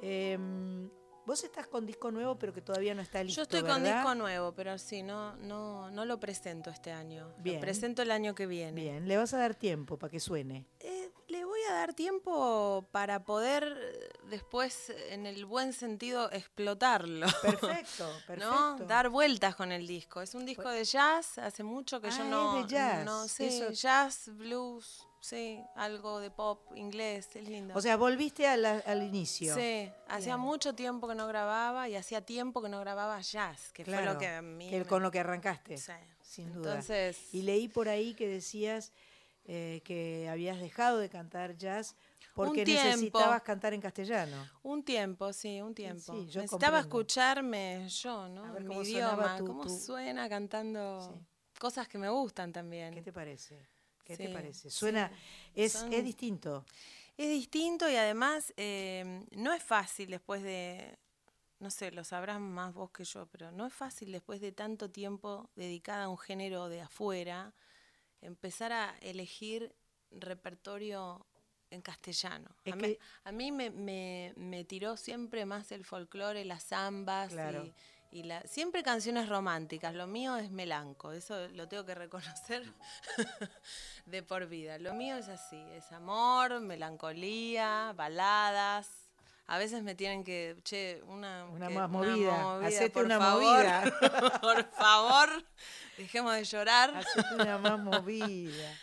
Em, vos estás con disco nuevo, pero que todavía no está listo. Yo estoy con disco nuevo, pero sí, no, no, no lo presento este año. Bien. Lo presento el año que viene. Bien, le vas a dar tiempo para que suene. Eh, le voy a dar tiempo para poder eh, después, en el buen sentido, explotarlo. Perfecto, [LAUGHS] ¿No? perfecto. Dar vueltas con el disco. Es un disco de jazz, hace mucho que Ah, yo es no. de jazz. No sé, Eso- jazz, blues, sí, algo de pop, inglés, es lindo. O sea, volviste a la- al inicio. Sí, hacía mucho tiempo que no grababa y hacía tiempo que no grababa jazz, que fue Claro, lo que a mí. que me- con lo que arrancaste. Sí. Sin duda. Entonces- Y leí por ahí que decías eh, que habías dejado de cantar jazz porque tiempo. necesitabas cantar en castellano. Un tiempo, sí, un tiempo. sí, yo Necesitaba comprendo. escucharme yo, ¿no? A ver Mi idioma, tu- cómo tu- suena cantando cosas que me gustan también. ¿Qué te parece? ¿Qué te parece? sí. Suena, es, Son- es distinto. Es distinto y además eh, no es fácil después de, no sé, lo sabrás más vos que yo, pero no es fácil después de tanto tiempo dedicada a un género de afuera, empezar a elegir repertorio en castellano. Es a, mí, que- a mí me, me- me tiró siempre más el folclore, las zambas Claro. y, y la, siempre canciones románticas. Lo mío es melanco, eso lo tengo que reconocer [LAUGHS] de por vida. Lo mío es así, es amor, melancolía, baladas. A veces me tienen que, che, una, Una que- más movida, hacete por una favor, movida. [LAUGHS] por favor, dejemos de llorar. Hacete una más movida.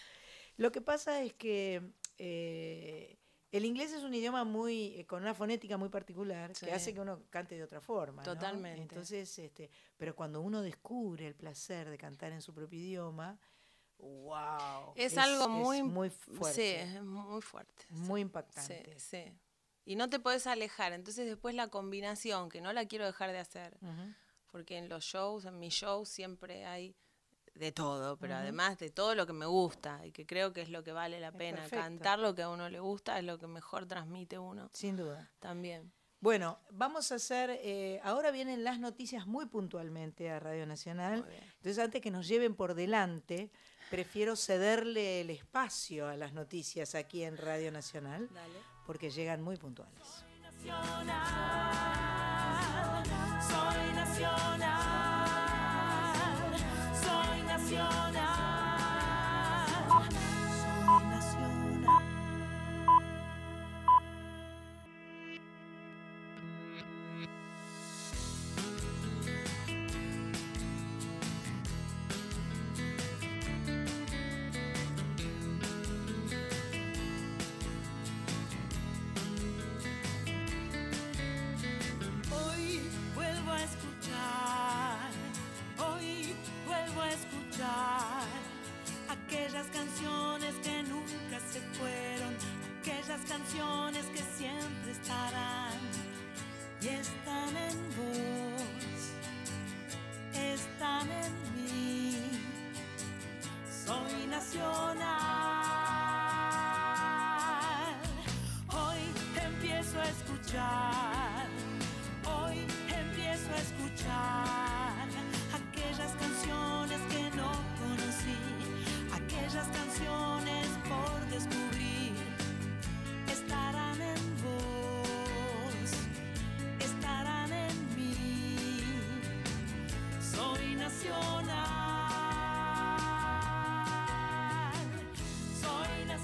Lo que pasa es que eh, el inglés es un idioma muy eh, con una fonética muy particular Sí. que hace que uno cante de otra forma. ¿no? Totalmente. Entonces, este, pero cuando uno descubre el placer de cantar en su propio idioma, wow. Es, algo muy, muy Sí, fuerte, es muy fuerte. muy impactante. Sí, sí. Y no te podés alejar. Entonces después la combinación, que no la quiero dejar de hacer, porque en los shows, en mis shows siempre hay de todo, pero además de todo lo que me gusta y que creo que es lo que vale la pena. perfecto. Cantar lo que a uno le gusta es lo que mejor transmite uno. Sin duda. También. Bueno, vamos a hacer, eh, ahora vienen las noticias muy puntualmente a Radio Nacional. Entonces, antes que nos lleven por delante, prefiero cederle el espacio a las noticias aquí en Radio Nacional, porque llegan muy puntuales. Soy nacional, soy nacional, soy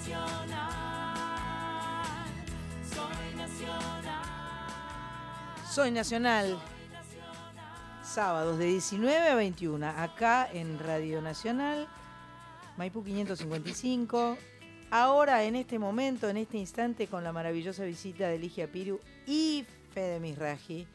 nacional, soy nacional. Soy Nacional. Sábados de 19 a 21, acá en Radio Nacional, Maipú 555. Ahora, en este momento, en este instante, con la maravillosa visita de Ligia Piru y Fede Misraji.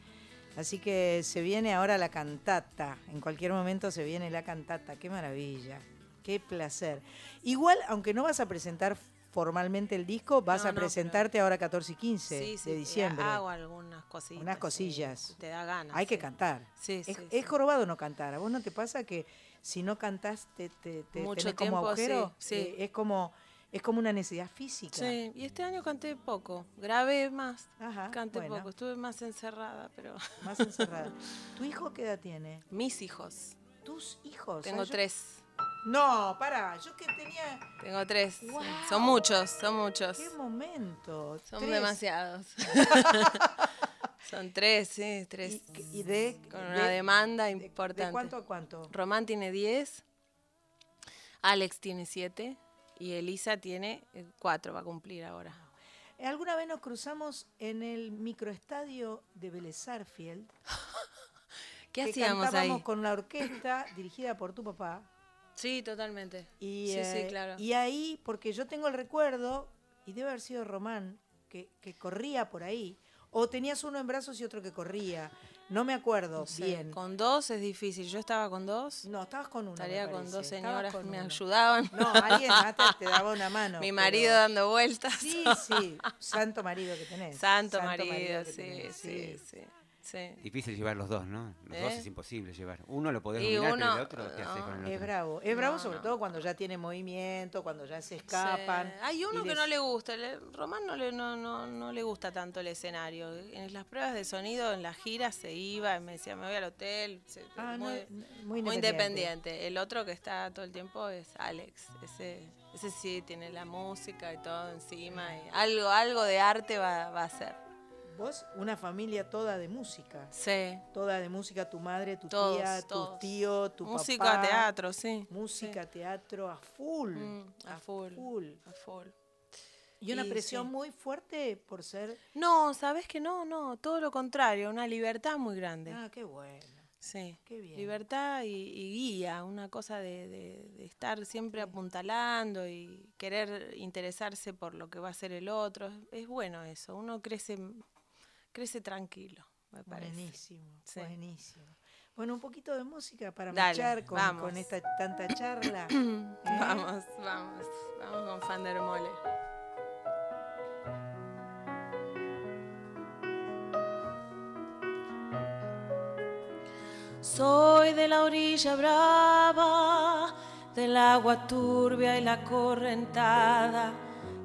Así que se viene ahora la cantata. En cualquier momento se viene la cantata. Qué maravilla. Qué placer. Igual, aunque no vas a presentar formalmente el disco, vas No, a no, presentarte ahora 14 y 15 Sí, sí, de diciembre. Hago algunas cositas. Unas sí, cosillas. te da ganas. Hay que cantar. Sí, es, sí, es jorobado no cantar. ¿A vos no te pasa que si no cantás te, te, te Mucho tenés como tiempo, agujero? Eh, es como es como una necesidad física. Sí, y este año canté poco, grabé más, canté bueno. poco, estuve más encerrada, pero... Más encerrada. [LAUGHS] ¿Tu hijo qué edad tiene? Mis hijos. ¿Tus hijos? Tengo Ah, tres. No, para, yo que tenía... Tengo tres. Son muchos, son muchos. ¡Qué momento! Son Tres. demasiados. [LAUGHS] son tres, sí, tres. ¿Y, y de, Con de- una demanda de- importante. ¿De cuánto a cuánto? Román tiene 10, Alex tiene 7 y Elisa tiene 4, va a cumplir ahora. ¿Alguna vez nos cruzamos en el microestadio de Vélez Sarsfield? [LAUGHS] ¿Qué que hacíamos cantábamos ahí? con la orquesta dirigida por tu papá. Sí, totalmente. Y, sí, sí, eh, claro. y ahí, porque yo tengo el recuerdo, y debe haber sido Román, que, que corría por ahí, o tenías uno en brazos y otro que corría. No me acuerdo No sé, bien. Con dos es difícil. Yo estaba con dos. No, estabas con uno. Estaría con dos señoras que me uno. ayudaban. No, alguien [LAUGHS] más te, daba una mano. Mi pero- marido dando vueltas. Sí, sí. [LAUGHS] Santo marido que tenés. Santo, marido, que sí, tenés, sí, sí, sí. Difícil llevar los dos, ¿no? Los dos ¿Eh? es imposible llevar. Uno lo podés Y dominar, pero el otro, ¿qué haces con el otro? Es bravo. Es bravo No, sobre no. todo cuando ya tiene movimiento, cuando ya se escapan. Sí. Hay uno que no le gusta. le- Román no le, no, no, no le gusta tanto el escenario. En las pruebas de sonido, en las giras, se iba y me decía, me voy al hotel. se- Ah, no, muy, muy muy independiente. independiente. El otro que está todo el tiempo es Alex. Ese, ese sí tiene la música y todo encima. y algo, algo de arte va, va a hacer. Vos, una familia toda de música. Sí. Toda de música, tu madre, tu Todos, tía, tu todos. tío, tu Música, papá. teatro, sí. Música, teatro, a full. Mm, a full. full. A full. Y una Y presión sí. muy fuerte por ser... No, sabes que no, no, todo lo contrario, una libertad muy grande. Ah, qué bueno. Sí, Qué bien. libertad y, y guía, una cosa de, de- de estar siempre apuntalando y querer interesarse por lo que va a hacer el otro. Es bueno eso, uno crece, crece tranquilo, me parece. Buenísimo, Sí. buenísimo. Bueno, un poquito de música para Dale, marchar con esta tanta charla. [CLEARS THROAT] ¿eh? Vamos, vamos, vamos con Fandermole. Soy de la orilla brava, del agua turbia y la correntada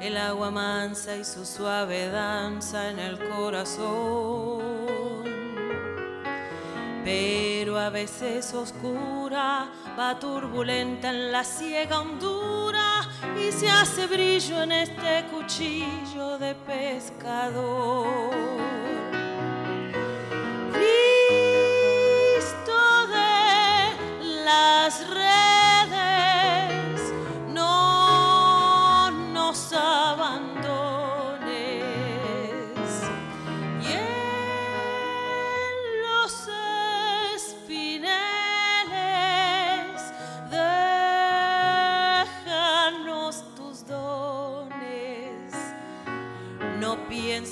el agua mansa y su suave danza en el corazón. Pero a veces oscura, va turbulenta en la ciega hondura y se hace brillo en este cuchillo de pescador. Cristo de las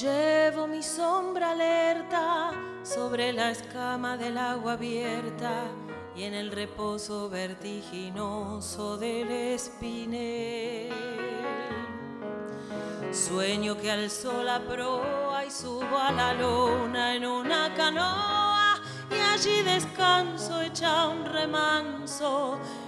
Llevo mi sombra alerta sobre la escama del agua abierta y en el reposo vertiginoso del espinel. Sueño que alzo la proa y subo a la luna en una canoa y allí descanso hecha un remanso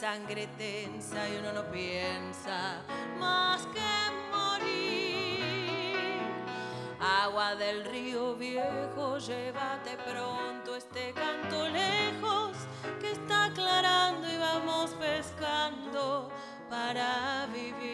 Sangre tensa y uno no piensa más que morir. Agua del río viejo, llévate pronto este canto lejos que está aclarando y vamos pescando para vivir.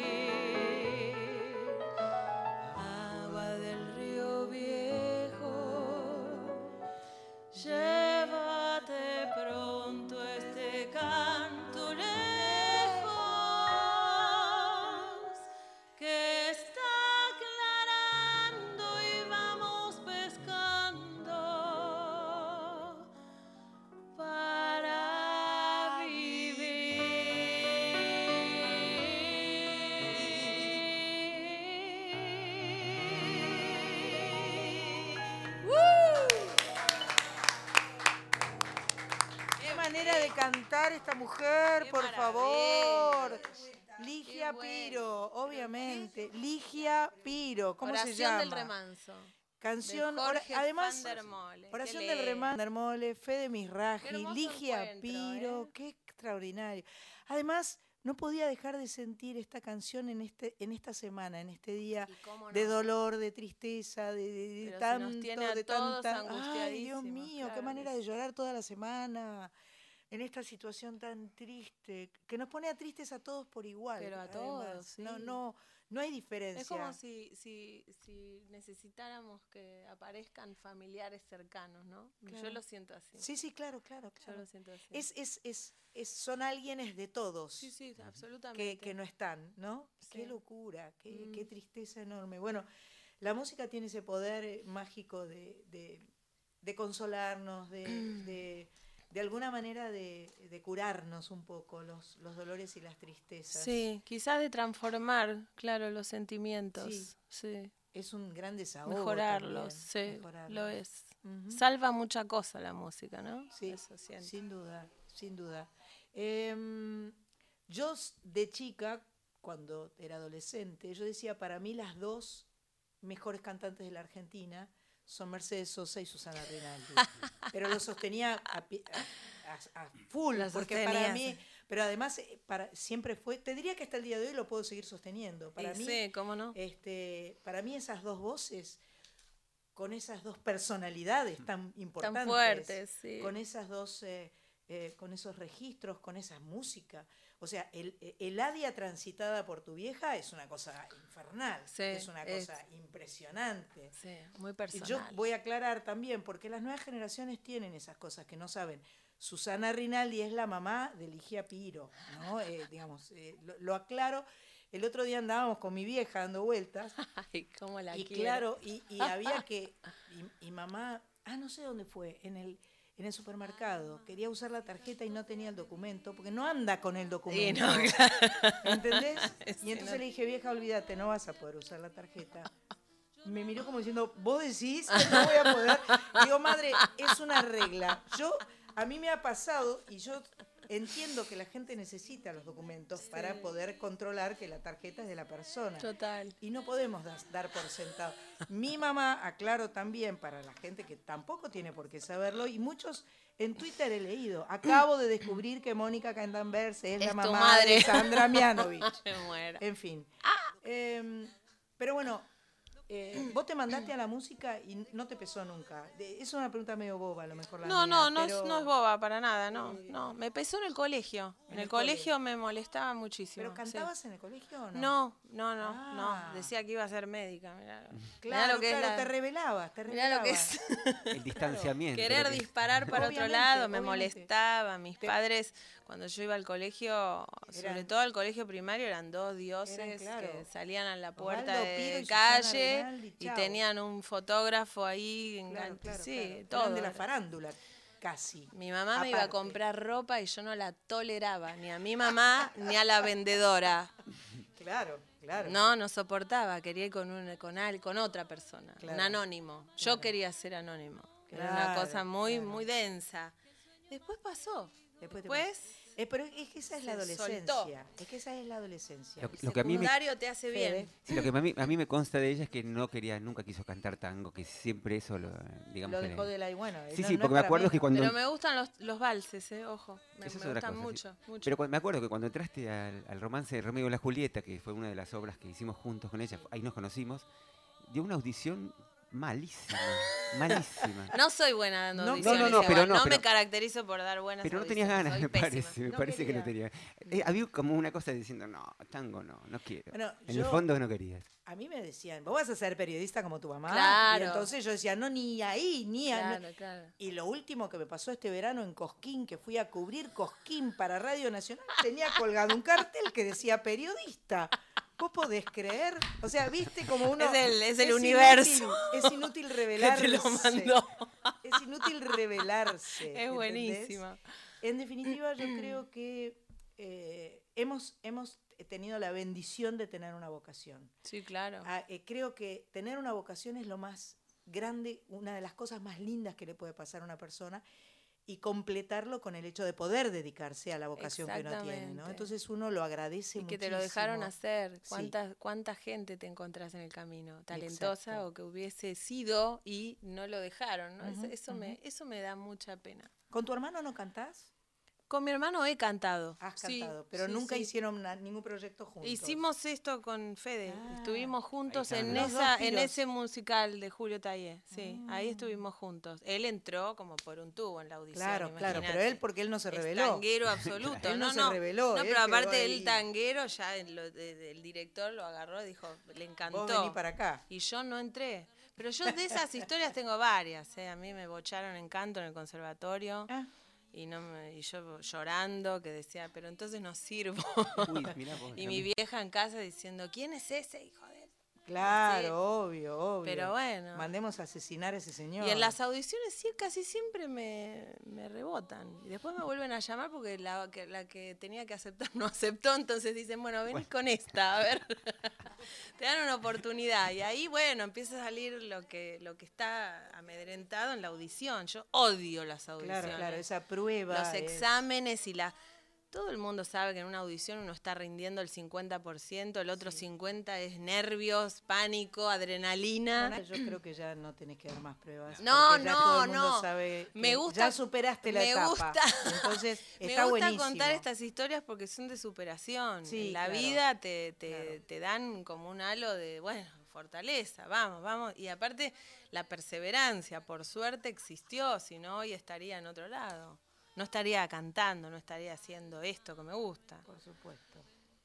Cantar esta mujer, por favor. Ligia Piro, obviamente. Ligia Piro, ¿cómo Oración se llama? del remanso. Canción, de Jorge además, der Mole. Oración del Dermole, Fede Misraji, Ligia Piro, ¿eh? qué extraordinario. Además, no podía dejar de sentir esta canción en este en esta semana, en este día de dolor, de tristeza, de, de- de tanto, nos tiene a de todos tanta. Ay, Dios mío, qué manera de llorar toda la semana. En esta situación tan triste, que nos pone a tristes a todos por igual. Pero a además. todos, No, sí. no, no hay diferencia. Es como si, si, si necesitáramos que aparezcan familiares cercanos, ¿no? Yo lo siento así. Sí, sí, claro, claro. Yo lo siento así. Es, es, es, es- son alguienes de todos. Sí, sí, que, absolutamente. que no están, ¿no? Qué locura, qué, Mm. qué tristeza enorme. Bueno, la música tiene ese poder mágico de, de- de consolarnos, de, de, de alguna manera de, de curarnos un poco los, los dolores y las tristezas. Sí, quizás de transformar, claro, los sentimientos. Sí. Sí. Es un gran desahogo. Mejorarlos, también, sí, mejorarlos. lo es. Salva mucha cosa la música, ¿no? Sí, Eso sin duda, sin duda. Em, yo de chica, cuando era adolescente, yo decía, para mí las dos mejores cantantes de la Argentina son Mercedes Sosa y Susana Rinaldi. [LAUGHS] Pero lo sostenía a, full, Lo porque para mí, pero además eh, para, siempre fue, te diría que hasta el día de hoy lo puedo seguir sosteniendo. Para Y mí, sí, cómo no. este, para mí esas dos voces, con esas dos personalidades tan importantes, fuertes, sí. con esas dos, eh, eh, con esos registros, con esa música. O sea, el, el Adia transitada por tu vieja es una cosa infernal, Sí, es una es. cosa impresionante. Sí, muy Y personal. yo voy a aclarar también, porque las nuevas generaciones tienen esas cosas que no saben. Susana Rinaldi es la mamá de Ligia Piro, ¿no? Eh, digamos, eh, lo, lo aclaro. El otro día andábamos con mi vieja dando vueltas. [LAUGHS] Ay, cómo la y quiero. claro, y, y había [LAUGHS] que. Y, y mamá, ah, no sé dónde fue, en el, en el supermercado. Quería usar la tarjeta y no tenía el documento, porque no anda con el documento. no, claro. ¿Entendés? [LAUGHS] Y entonces le dije, vieja, olvídate, no vas a poder usar la tarjeta. Me miró como diciendo, vos decís que no voy a poder. Digo, madre, es una regla. Yo, a mí me ha pasado, y yo entiendo que la gente necesita los documentos para poder controlar que la tarjeta es de la persona. Total. Y no podemos das- dar por sentado. Mi mamá, aclaro también para la gente que tampoco tiene por qué saberlo, y muchos en Twitter he leído, acabo de descubrir que Mónica Candanverse es, Es la mamá madre. de Sandra [LAUGHS] Mianovich. En fin. Em, pero bueno, eh, vos te mandaste a la música y no te pesó nunca. Es una pregunta medio boba, a lo mejor la No, mía, no, no, pero- es, no es boba para nada, no, no. Me pesó en el colegio. En, En el, el colegio me molestaba muchísimo. ¿Pero sí. cantabas en el colegio o no? No, no, no, Ah. no. Decía que iba a ser médica. Mirá, mirá Claro, lo que es claro, la- te revelabas, te mirá lo que revelabas. es El distanciamiento. querer disparar para otro Obviamente, lado, me obviamente. molestaba. Mis padres, cuando yo iba al colegio, sobre Eran- todo al colegio primario, eran dos dioses claro. que salían a la puerta de calle Rinaldi, y tenían un fotógrafo ahí. Claro, claro, sí, todo. Eran de la farándula, casi. Mi mamá me iba a comprar ropa y yo no la toleraba, ni a mi mamá [LAUGHS] ni a la vendedora. Claro, claro. No, no soportaba, quería ir con, un, con, al- con otra persona, un anónimo. Yo quería ser anónimo, que era una cosa muy, muy densa. Después pasó. Después, te Después Eh, pero es que esa es la adolescencia. soltó. Es que esa es la adolescencia. Lo- El lo que a mí me- secundario te hace bien. Sí, lo que a mí, a mí me consta de ella es que no quería, nunca quiso cantar tango, que siempre eso lo, digamos Lo dejó de la y bueno. Sí, no- sí, no porque me para acuerdo que cuando... Pero me gustan los, los valses, eh, ojo. Me, me gustan cosa, sí. mucho, mucho. Pero cu- me acuerdo que cuando entraste al, al romance de Romeo y la Julieta, que fue una de las obras que hicimos juntos con ella, ahí nos conocimos, dio una audición malísima, malísima. [LAUGHS] No soy buena dando No, audiciones no, no, pero igual, no, me caracterizo por dar buenas Pero no tenías ganas, me pésima. parece, me No parece que no quería. tenía. Eh, había como una cosa diciendo, no, tango no, no quiero. Bueno, en yo- el fondo no querías. A mí me decían, vos vas a ser periodista como tu mamá. Claro. Y entonces yo decía, no, ni ahí, ni ahí. Claro, claro. Y lo último que me pasó este verano en Cosquín, que fui a cubrir Cosquín para Radio Nacional, tenía colgado un cartel que decía periodista. ¿Vos podés creer? O sea, viste como uno. Es el- es el inútil- universo es inútil [LAUGHS] que revelarse. te lo mandó. Es inútil revelarse. Es buenísima. En definitiva, yo creo que eh, hemos, hemos tenido la bendición de tener una vocación. Sí, claro. Ah, eh, creo que tener una vocación es lo más grande, una de las cosas más lindas que le puede pasar a una persona y completarlo con el hecho de poder dedicarse a la vocación que uno tiene. ¿no? Entonces uno lo agradece Y muchísimo. que te lo dejaron hacer. Sí. ¿Cuánta, ¿Cuánta gente te encontrás en el camino? Talentosa Exacto. o que hubiese sido y no lo dejaron. ¿no? Eso- Ujú, eso, me, ujú. eso me da mucha pena. ¿Con tu hermano no cantás? Con mi hermano he cantado. Has sí, cantado, pero sí, nunca sí. hicieron na- ningún proyecto juntos. Hicimos esto con Fede. Ah, estuvimos juntos en esa, ese musical de Julio Tayé. Sí, Ah. ahí estuvimos juntos. Él entró como por un tubo en la audición. Claro, claro, pero él porque él no se Es reveló. tanguero [LAUGHS] absoluto. Él no no, se no. reveló, No, pero aparte del tanguero, ya en lo de- de- el director lo agarró y dijo, le encantó. Vos vení para acá. Y yo no entré. Pero yo de esas [LAUGHS] historias tengo varias. ¿eh? A mí me bocharon en canto en el conservatorio. Ah. Y, no me- y yo llorando, que decía, pero entonces no sirvo. Uy, mirá vos, [LAUGHS] y mi vieja en casa diciendo, ¿quién es ese hijo Claro, obvio, obvio. Pero bueno. Mandemos a asesinar a ese señor. Y en las audiciones sí, casi siempre me, me rebotan. Y después me vuelven a llamar porque la que, la que tenía que aceptar no [LAUGHS] aceptó. Entonces dicen, bueno, vení con esta, a ver. [LAUGHS] Te dan una oportunidad. Y ahí, bueno, empieza a salir lo que, lo que está amedrentado en la audición. Yo odio las audiciones. Claro, claro, esa prueba. Los es- exámenes y la... Todo el mundo sabe que en una audición uno está rindiendo el 50%, el otro 50% es nervios, pánico, adrenalina. Yo creo que ya no tenés que dar más pruebas. No, ya no, todo el mundo no. sabe Me gusta- ya superaste la me etapa. gusta- Entonces, [LAUGHS] Me gusta buenísimo. contar estas historias porque son de superación. Sí, en la claro, vida te, te, te dan como un halo de, bueno, fortaleza, vamos, vamos. Y aparte, la perseverancia, por suerte, existió, si no, hoy estaría en otro lado. No estaría cantando, no estaría haciendo esto que me gusta. Por supuesto.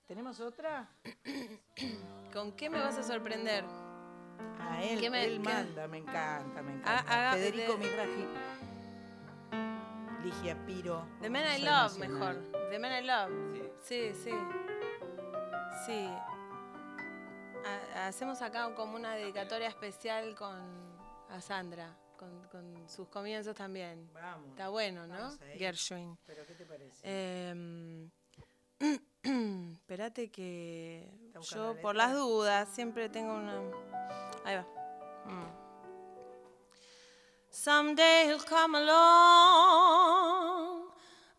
¿Tenemos otra? [COUGHS] ¿Con qué me vas a sorprender? A él, ¿Qué me- él qué? manda, me encanta, me Ah, encanta. haga- Federico de-. Ligia Piro. The Man I Love, nacional. mejor. The Man I Love. Sí, sí. Sí. Ha- hacemos acá como una dedicatoria especial con a Sandra, con, con sus comienzos también. Vamos. Está bueno, ¿no? Gershwin. ¿Pero qué te parece? Eh, [CLEARS THROAT] espérate que yo por las dudas siempre tengo una... Ahí va. Mm. Someday he'll come along,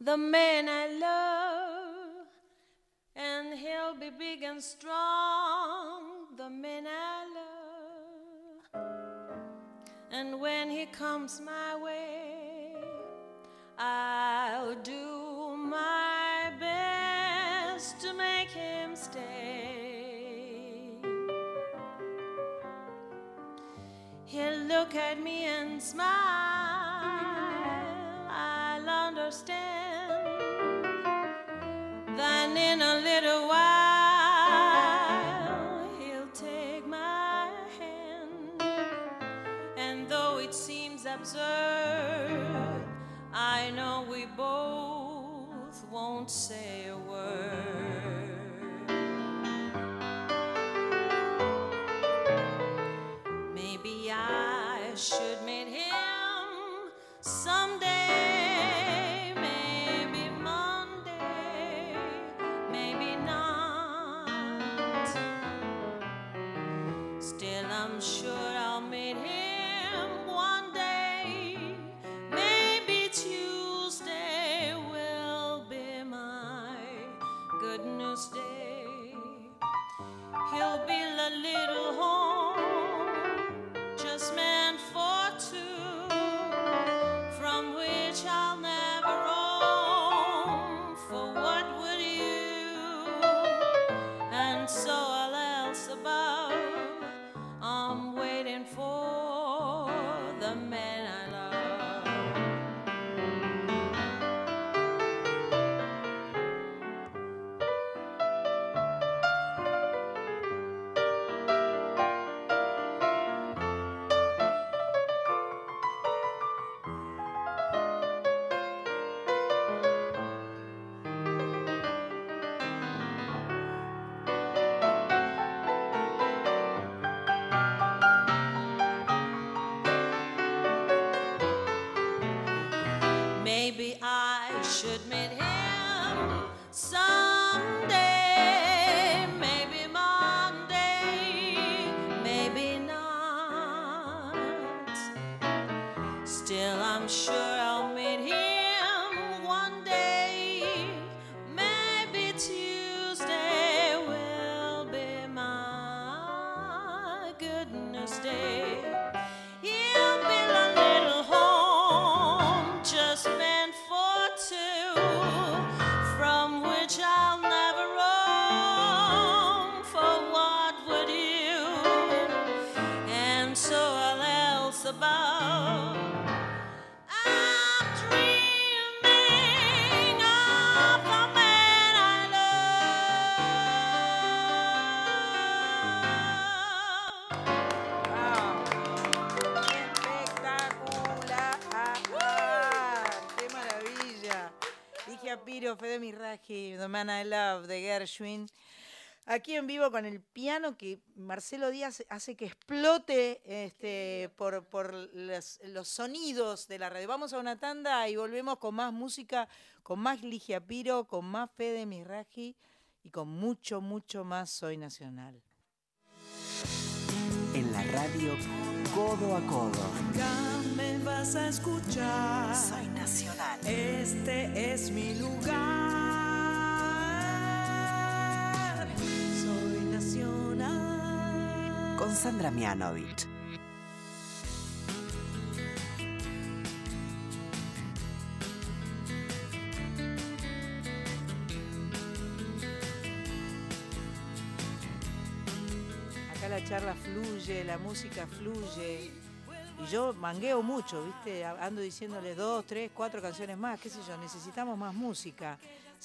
the man I love, and he'll be big and strong, the man I love. And when he comes my way, I'll do my best to make him stay. He'll look at me and smile. I'll understand. I know we both won't say The Man I Love, de Gershwin. Aquí en vivo con el piano que Marcelo Díaz hace que explote este, por, por los, los sonidos de la radio. Vamos a una tanda y volvemos con más música, con más Ligia Piro, con más Fede Mirraji y con mucho, mucho más Soy Nacional. En la radio, codo a codo. Acá me vas a escuchar. Soy nacional. Este es mi lugar. Con Sandra Mianovich. Acá la charla fluye, la música fluye. Y yo mangueo mucho, ¿viste? Ando diciéndole dos, tres, cuatro canciones más, qué sé yo, necesitamos más música.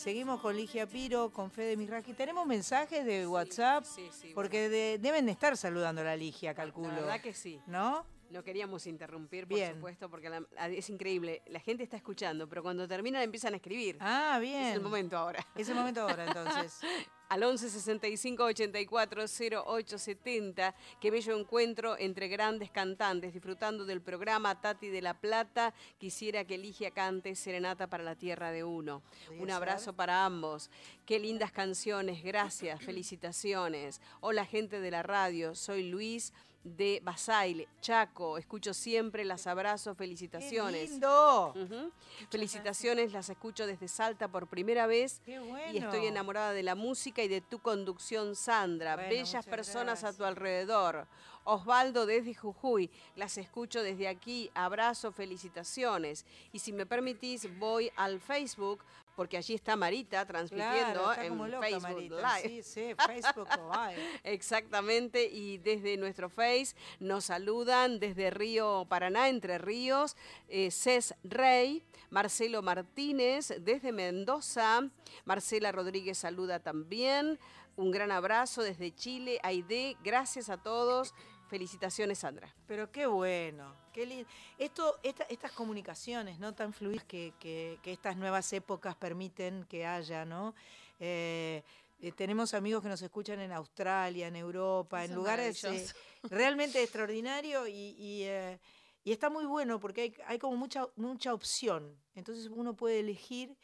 Seguimos con Ligia Piro, con Fede Mirraki. ¿Tenemos mensajes de WhatsApp? Sí, sí, Porque de- deben estar saludando a la Ligia, calculo. La verdad que sí. ¿No? No queríamos interrumpir, por Bien. supuesto, porque la- es increíble. La gente está escuchando, pero cuando terminan empiezan a escribir. Ah, bien. Es el momento ahora. Es el momento ahora, entonces. [LAUGHS] Al 11 65 84 08 70. Qué bello encuentro entre grandes cantantes, disfrutando del programa Tati de la Plata. Quisiera que Ligia cante Serenata para la Tierra de Uno. ¿Podría Un ser? abrazo para ambos. Qué lindas canciones, gracias, felicitaciones. Hola gente de la radio, soy Luis de Basail, Chaco. Escucho siempre, las abrazo, felicitaciones. lindo! Ujú. Felicitaciones, las escucho desde Salta por primera vez. ¡Qué bueno! Y estoy enamorada de la música y de tu conducción, Sandra. Bueno, Bellas personas a tu alrededor. Osvaldo desde Jujuy, las escucho desde aquí. Abrazo, felicitaciones. Y si me permitís, voy al Facebook, porque allí está Marita transmitiendo Claro, está en como loca, Facebook Marita. Live. Sí, sí, Facebook Live. [LAUGHS] Exactamente, y desde nuestro Face nos saludan desde Río Paraná, Entre Ríos, eh, Cés Rey, Marcelo Martínez, desde Mendoza, Marcela Rodríguez saluda también, un gran abrazo desde Chile, Aide, gracias a todos, felicitaciones Sandra. Pero qué bueno, qué lindo. Esto, esta- estas comunicaciones no tan fluidas que, que- que estas nuevas épocas permiten que haya, ¿no? Eh, eh, tenemos amigos que nos escuchan en Australia, en Europa, Eso en es lugares eh, realmente extraordinarios y, y, eh, y está muy bueno porque hay, hay como mucha, mucha opción. Entonces uno puede elegir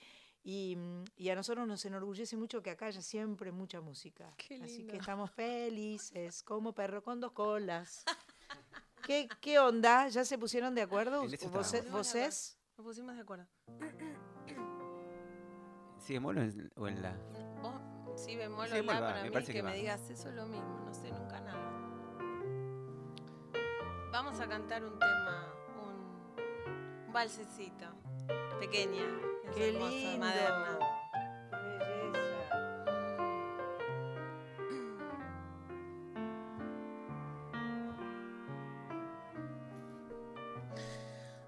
y, mm, y a nosotros nos enorgullece mucho que acá haya siempre mucha música. Qué Así que estamos felices, como perro con dos colas. ¿Qué, qué onda? ¿Ya se pusieron de acuerdo? En eso ¿Vos, estábamos. vos Nos pusimos de acuerdo. ¿Sí bemol o en, o en la? Vos, sí, bemol o bemol la para me mí, parece que, que me digas eso es lo mismo, no sé nunca nada. Vamos a cantar un tema, un, un valsecito, pequeña, es ¡Qué hermosa, lindo! moderna. ¡Qué belleza!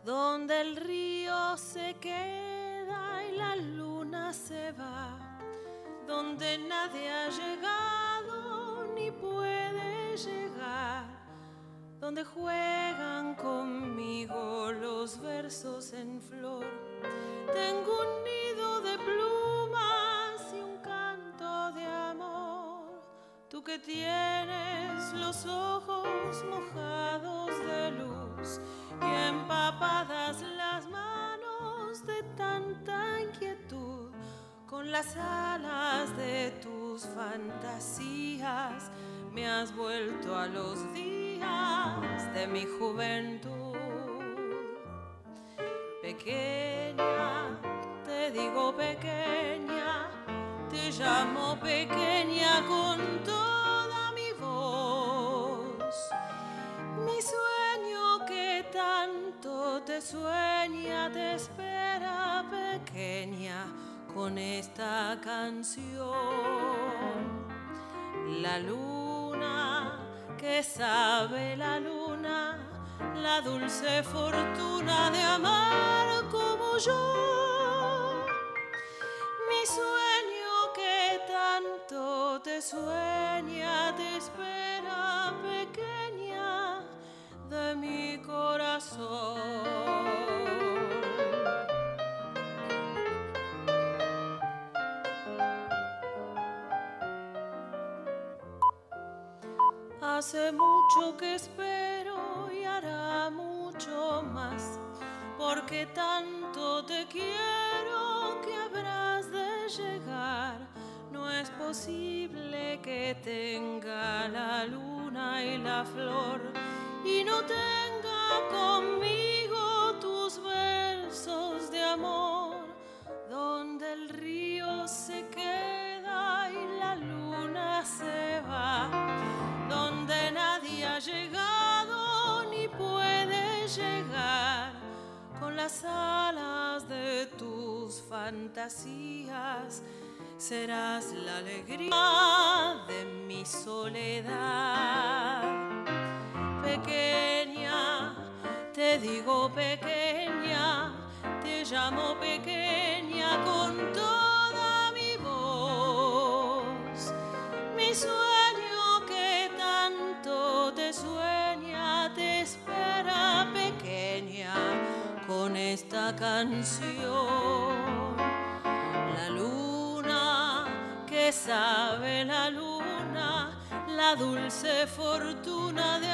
Donde el río se queda y la luna se va, donde nadie ha llegado ni puede llegar, donde juegan conmigo los versos en flor. Tengo un nido de plumas y un canto de amor. Tú que tienes los ojos mojados de luz y empapadas las manos de tanta inquietud, con las alas de tus fantasías me has vuelto a los días de mi juventud. Pequeña, te digo pequeña, te llamo pequeña con toda mi voz. Mi sueño que tanto te sueña, te espera pequeña con esta canción. La luna, que sabe la luna, la dulce fortuna de amar como yo. Hace mucho que espero y hará mucho más, porque tanto te quiero que habrás de llegar. No es posible que tenga la luna y la flor y no tenga fantasías. Serás la alegría de mi soledad. Pequeña, te digo pequeña, te llamo pequeña con toda mi voz. Mi sueño que tanto te sueña, te espera pequeña con esta canción. Dulce fortuna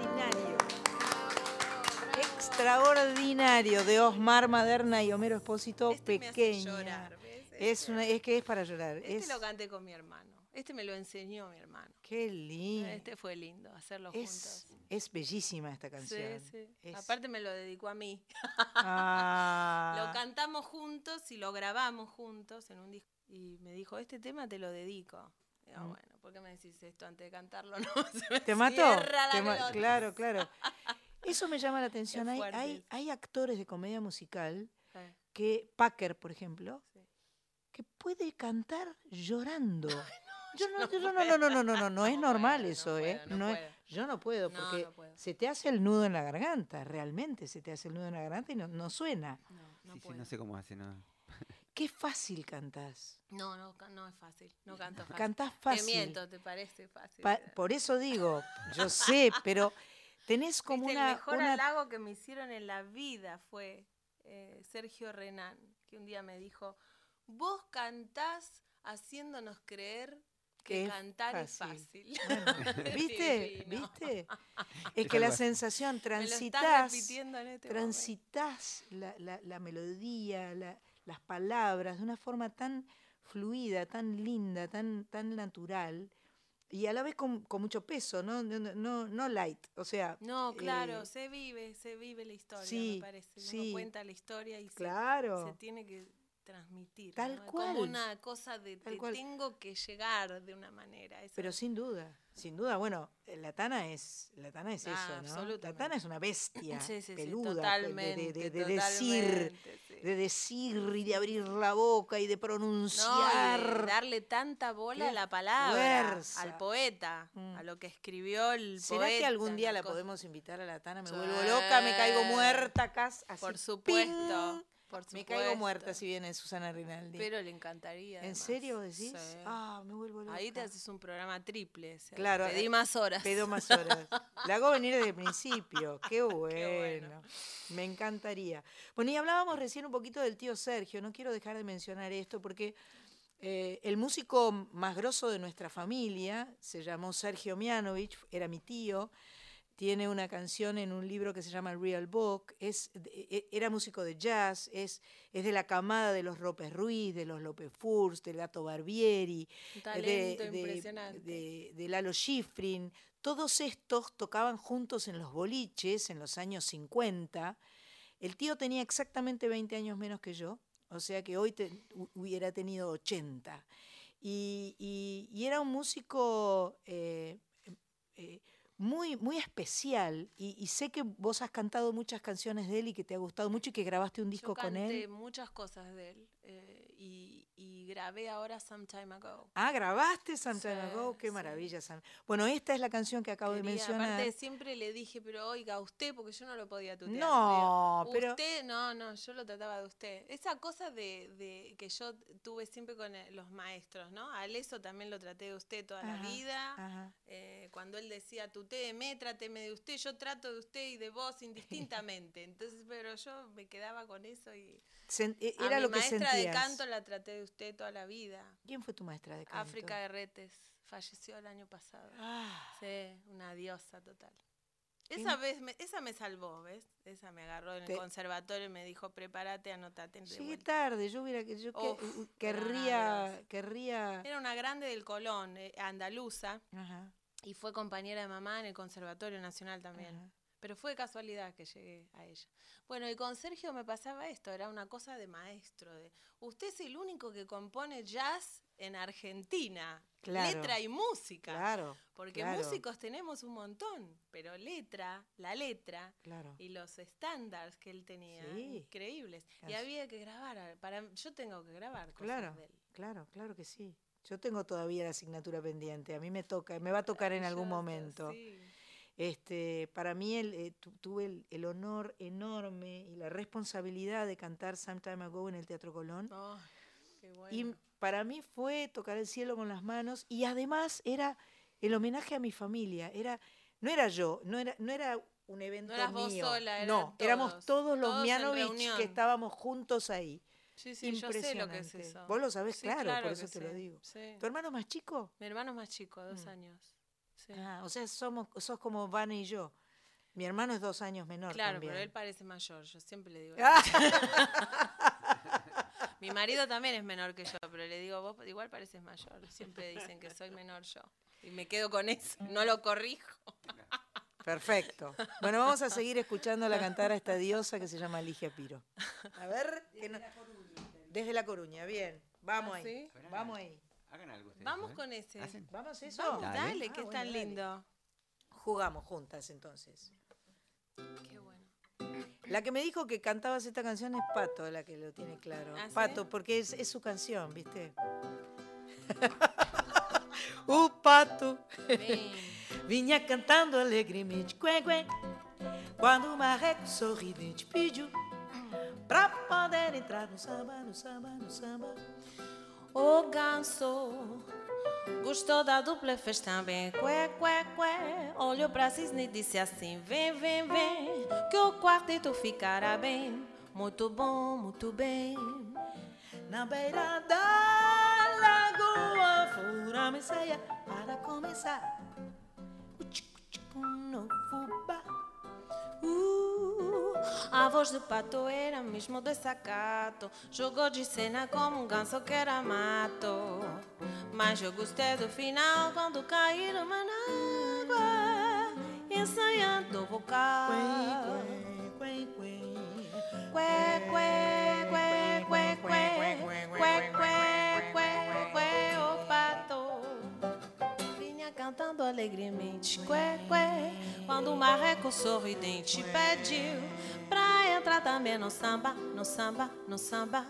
extraordinario. Extraordinario de Osmar Maderna y Homero Espósito, Este me hace pequeña. llorar, ¿ves? Es, una, es que es para llorar. Este es, lo canté con mi hermano. Este me lo enseñó mi hermano. Qué lindo. Este fue lindo, hacerlo Es, juntos. es bellísima esta canción. Sí, sí. Es- Aparte me lo dedicó a mí. Ah. [LAUGHS] Lo cantamos juntos y lo grabamos juntos en un disco. Y me dijo, este tema te lo dedico. Digo, Mm. bueno, ¿por qué me decís esto antes de cantarlo? [LAUGHS] No, se me ¿Te mató? la Te ma- claro, claro. Eso me llama la atención. Hay, hay, hay actores de comedia musical Sí. que, Packer, por ejemplo, que puede cantar llorando. [LAUGHS] Yo no, yo no, no, no, no, no, no, no, no es [LAUGHS] normal eso, ¿eh? puedo, no No es- puedo. yo no puedo, No, porque no puedo. se te hace el nudo en la garganta, realmente se te hace el nudo en la garganta y no, no suena. Sí, sí, no sé cómo hace, ¿no? Qué fácil cantás. No, no, no es fácil. No canto fácil. Cantás fácil. Te miento, ¿te parece fácil? Pa- por eso digo, yo [LAUGHS] sé, pero tenés como Viste, una... El mejor una- halago que me hicieron en la vida fue eh, Sergio Renán, que un día me dijo, vos cantás haciéndonos creer que Que es cantar fácil". es fácil. Bueno, [LAUGHS] ¿Viste? Divino. ¿Viste? [LAUGHS] Es que la sensación, transitas, repitiendo en este transitas la, la- la melodía, la- las palabras de una forma tan fluida, tan linda, tan, tan natural y a la vez con, con mucho peso, ¿no? No, no- no, light, o sea... No, claro, eh, se vive, se vive la historia, sí, me parece. Uno sí. cuenta la historia y se, tiene que transmitir. Tal cual. Como una cosa de te cual. tengo que llegar de una manera. Pero sin duda, sin duda, bueno, eh, la Tana es, la Tana es Ah, eso, ¿no? La. Tana es una bestia Sí, sí, sí, peluda, de- totalmente, de, de- de decir, totalmente, de decir y de abrir la boca y de No, y pronunciar. de darle tanta bola a la palabra, fuerza. al poeta, a lo que escribió el ¿Será poeta. que algún día la cosa- podemos invitar a la Tana? Me vuelvo loca, me caigo muerta acá. Por supuesto, ¡ping! Por Me caigo muerta si viene Susana Rinaldi. Pero le encantaría. ¿En serio decís? Sí. Ah, me vuelvo loca. Ahí te haces un programa triple. o sea, Claro. Pedí eh, más horas. Pido más horas. [LAUGHS] La hago venir desde el principio. Qué bueno. Me encantaría. Bueno, y hablábamos recién un poquito del tío Sergio. No quiero dejar de mencionar esto porque eh, el músico más grosso de nuestra familia se llamó Sergio Mianovich, era mi tío. Tiene una canción en un libro que se llama Real Book. Es, de- e- era músico de jazz, es, es de la camada de los López Ruiz, de los López Furs, del Gato Barbieri, de- de- de, de Lalo Schifrin. Todos estos tocaban juntos en los boliches en los años 50. El tío tenía exactamente 20 años menos que yo, o sea que hoy te- hu- hubiera tenido 80. Y, y- y era un músico eh, eh, muy, muy especial. Y, y sé que vos has cantado muchas canciones de él y que te ha gustado mucho y que grabaste un disco Yo con él. muchas cosas de él eh, y, y grabé ahora Some Time Ago. Ah, grabaste Some Time Sí, Ago, qué maravilla. Sam. Bueno, esta es la canción que acabo de Quería- mencionar. Aparte siempre le dije, pero oiga, usted, porque yo no lo podía tutear. No, Digo, pero- Usted, no, no, yo lo trataba de usted. Esa cosa de, de que yo tuve siempre con eh, los maestros, ¿no? A eso también lo traté de usted toda la Ajá, vida. ajá. Eh, cuando él decía tutéeme, tráteme de usted, yo trato de usted y de vos [LAUGHS] indistintamente. Entonces, pero yo me quedaba con eso y... Sen- e- a era mi lo que maestra de canto la traté de usted toda la vida. ¿Quién fue tu maestra de canto? África Guerretes falleció el año pasado. Ah. Sí, una diosa total. ¿Qué Esa vez, me, esa me salvó, ¿ves? Esa me agarró en el conservatorio y me dijo, prepárate, anotate. Llegué vuelta". tarde, yo hubiera Uf, querría querría Era una grande del Colón, eh, andaluza, Ajá, y fue compañera de mamá en el Conservatorio Nacional también. ajá. Pero fue de casualidad que llegué a ella. Bueno, y con Sergio me pasaba esto, era una cosa de maestro. De, usted es el único que compone jazz en Argentina. Claro. Letra y música. Claro, Porque claro. músicos tenemos un montón, pero letra, la letra Claro. y los estándares que él tenía, Sí. increíbles. Y había que grabar, para yo tengo que grabar cosas Claro, de él. claro, claro que sí. Yo tengo todavía la asignatura pendiente. A mí me toca, me va a tocar en algún momento. Sí. Este, para mí el, eh, tu- tuve el, el honor enorme y la responsabilidad de cantar Some Time Ago en el Teatro Colón. Ay, qué bueno. Y para mí fue tocar el cielo con las manos y además era el homenaje a mi familia. Era, no era yo, no era, no era un evento eras vos mío. sola, eran no, éramos todos, los todos Mianovich que estábamos juntos ahí. Sí, sí, yo sé lo que es Impresionante. eso. Vos lo sabés, Sí, claro, por eso te lo digo. sí. ¿Tu hermano más chico? Mi hermano es más chico, dos Mm. años. Sí. Ah, o sea, somos, sos como Vane y yo. Mi hermano es dos años menor Claro, también. pero él parece mayor, yo siempre le digo. Ah. [LAUGHS] Mi marido también es menor que yo, pero le digo, vos igual pareces mayor. Siempre dicen que soy menor yo. Y me quedo con eso, no lo corrijo. Perfecto. Bueno, vamos a seguir escuchando la cantar a esta diosa que se llama Ligia Piro. A ver, que no- desde La Coruña, bien. Vamos ¿Ah, ahí. sí? Vamos ahí. Hagan algo ustedes. Vamos ¿eh? con ese. ¿Hacen? Vamos eso. Vamos, Dale. dale, Ah, que es bueno, tan dale. lindo. Jugamos juntas entonces. Qué bueno. La que me dijo que cantabas esta canción es Pato, la que lo tiene claro. ¿Ah, sí? Pato, porque es, es su canción, ¿viste? o [LAUGHS] Pato [LAUGHS] vinha cantando alegremente, cué, cué, quando o marreco sorridente pediu [CLEARS THROAT] pra poder entrar no samba, no samba, no samba. O ganso gostou da dupla, fez também cué, cué, cué. Olhou pra cisne e disse assim: Vem, vem, vem, que o quarteto ficará bem. Muito bom, muito bem. Na beira da lagoa, fura a ceia para começar. O tico, tico no fubá. Uh, a voz do pato era mesmo desacato. Jogou de cena como um ganso que era mato. Mas eu gostei do final quando caíram uma na água, ensaiando o vocal. Cantando alegremente, cué, cué, quando o marreco sorridente pediu pra entrar também no samba, no samba, no samba.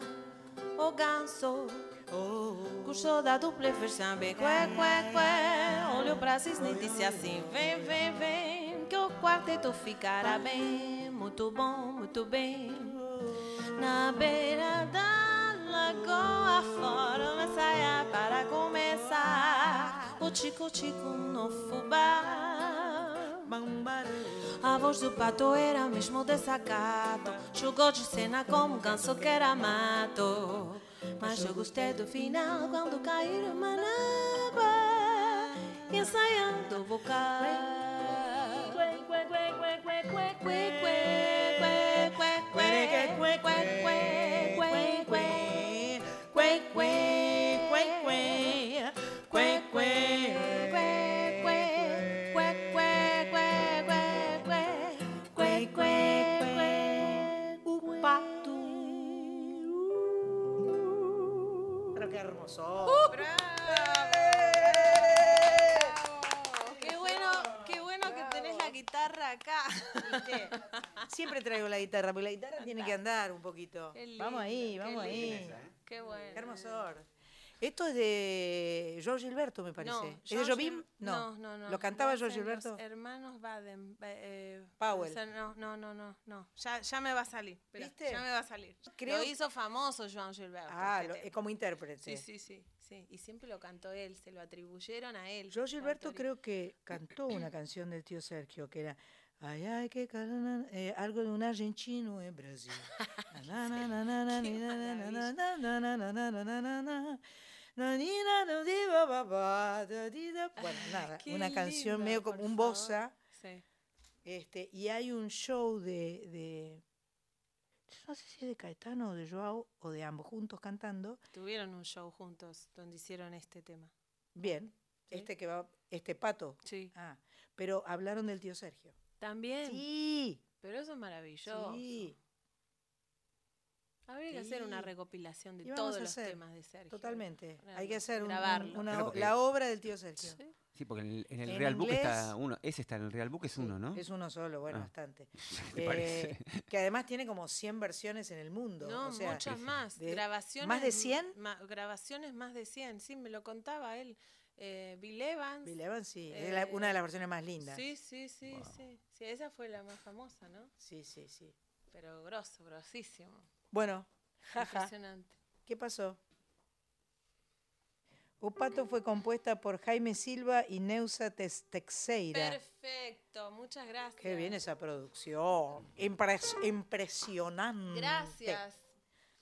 O ganso gostou da dupla e fez também, cué, cué, cué, olhou pra cisne e disse assim, vem, vem, vem, que o quarteto ficará bem, muito bom, muito bem. Na beira da lagoa fora uma saia para começar O tico-tico no fubá A voz do pato era mesmo desacato Jogou de cena como um ganso que era mato Mas eu gostei do final quando caíram uma na água Ensaiando o vocal Cué, cué, cué, cué, cué, cué, cué, cué, cué, cué, cué, cué, cué, cué, Pero qué hermoso. Qué bueno, qué bueno que tenés la guitarra acá. ¿Viste? Siempre traigo la guitarra, porque la guitarra tiene que andar un poquito. Qué vamos ahí, lindo, vamos qué ahí. Qué bueno. Qué hermosor. Esto es de George Gilberto, me parece. No, ¿Es de Jobim? No. no, no. ¿Lo cantaba George Gilberto? hermanos Baden. eh, Powell. o sea, no, no, no, no. Ya, ya me va a salir. ¿Viste? Ya me va a salir. Creo- Lo hizo famoso Joan Gilberto. Ah, este lo- eh, como intérprete. Sí, sí, sí, sí. Y siempre lo cantó él, se lo atribuyeron a él. George Gilberto creo que cantó una canción del tío Sergio que era Ay, ay, que eh, algo de un argentino en Brasil. Bueno, nada, Qué una canción linda, medio como un bossa. Sí. Este, y hay un show de, de- no sé si es de Caetano o de Joao o de ambos juntos cantando. Tuvieron un show juntos donde hicieron este tema. Bien, Sí. este que va, este pato. Sí. Ah, pero hablaron del tío Sergio. También. Sí. Pero eso es maravilloso. Sí. Habría que hacer una recopilación de todos los hacer, temas de Sergio. Totalmente. Hay que hacer un- una, Claro, la obra del tío Sergio. Sí. Sí, porque en el, en el En Real Book está uno. Ese está en el Real Book, es uno, ¿no? Es uno solo, bueno, Ah. bastante. [LAUGHS] ¿Te Eh, que además tiene como 100 versiones en el mundo. No, o sea, muchas más. de- grabaciones. ¿Más de 100? ma- grabaciones más de 100. Sí, me lo contaba él. Eh, Bill Evans. Bill Evans, sí. es la- una de las versiones más lindas. Sí, sí, sí, sí. Sí, esa fue la más famosa, ¿no? Sí, sí, sí. Pero grosso, grosísimo. Bueno, jaja. Impresionante. ¿Qué pasó? Upato fue compuesta por Jaime Silva y Neusa Teixeira. Perfecto, muchas gracias. Qué bien esa producción. Impres- impresionante. Gracias.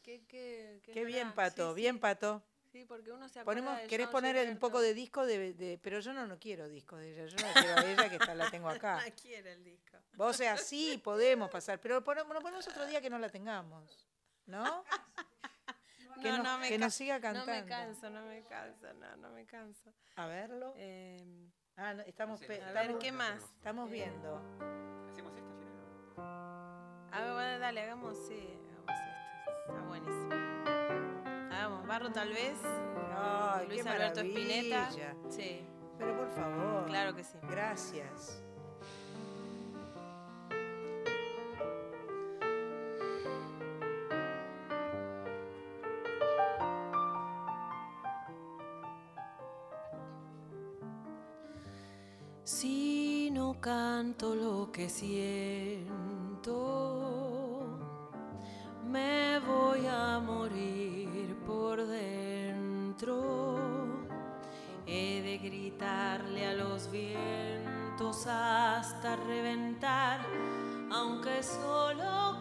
Qué, qué, Qué bien, Pato. sí, sí. Bien, Pato. Sí, porque uno se Ponemos, de ¿Querés John poner un poco de disco de, de- Pero yo no, no quiero disco de ella, yo la quiero a ella que está, la tengo acá. [LAUGHS] No quiere el disco. O sea, sí, podemos pasar, pero ponemos, lo ponemos otro día que no la tengamos, ¿no? [LAUGHS] Que, No, nos, no me que nos siga cantando. No me canso, no me canso, no, no me canso. A verlo. Em, Ah, no, estamos, no sé. a ver, ¿qué más? Estamos viendo. ¿Hacemos Fiorella? A ver, bueno, dale, hagamos, sí, hagamos esto. Está buenísimo. Hagamos Barro tal vez. Ay, Luis qué Alberto Spinetta. maravilla. Sí, Pero por favor. claro que sí. Gracias. Si no canto lo que siento, hasta reventar, aunque solo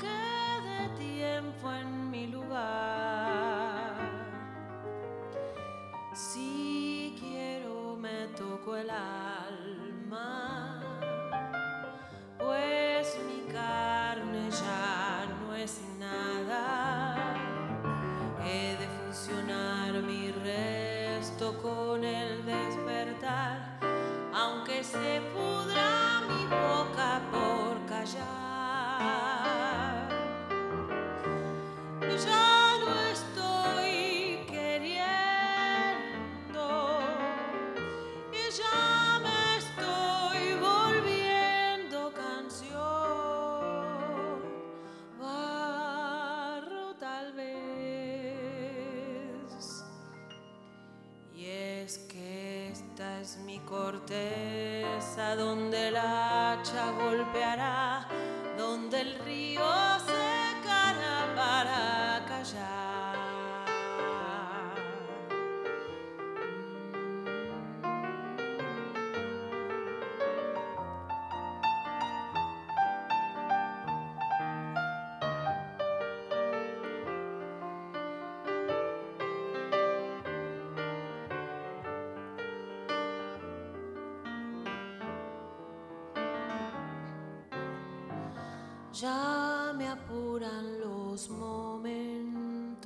Ya me apuran los momentos,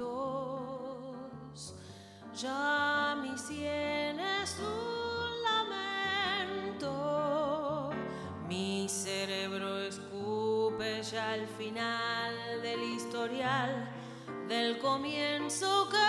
ya mi sien es un lamento, mi cerebro escupe ya el final del historial, del comienzo que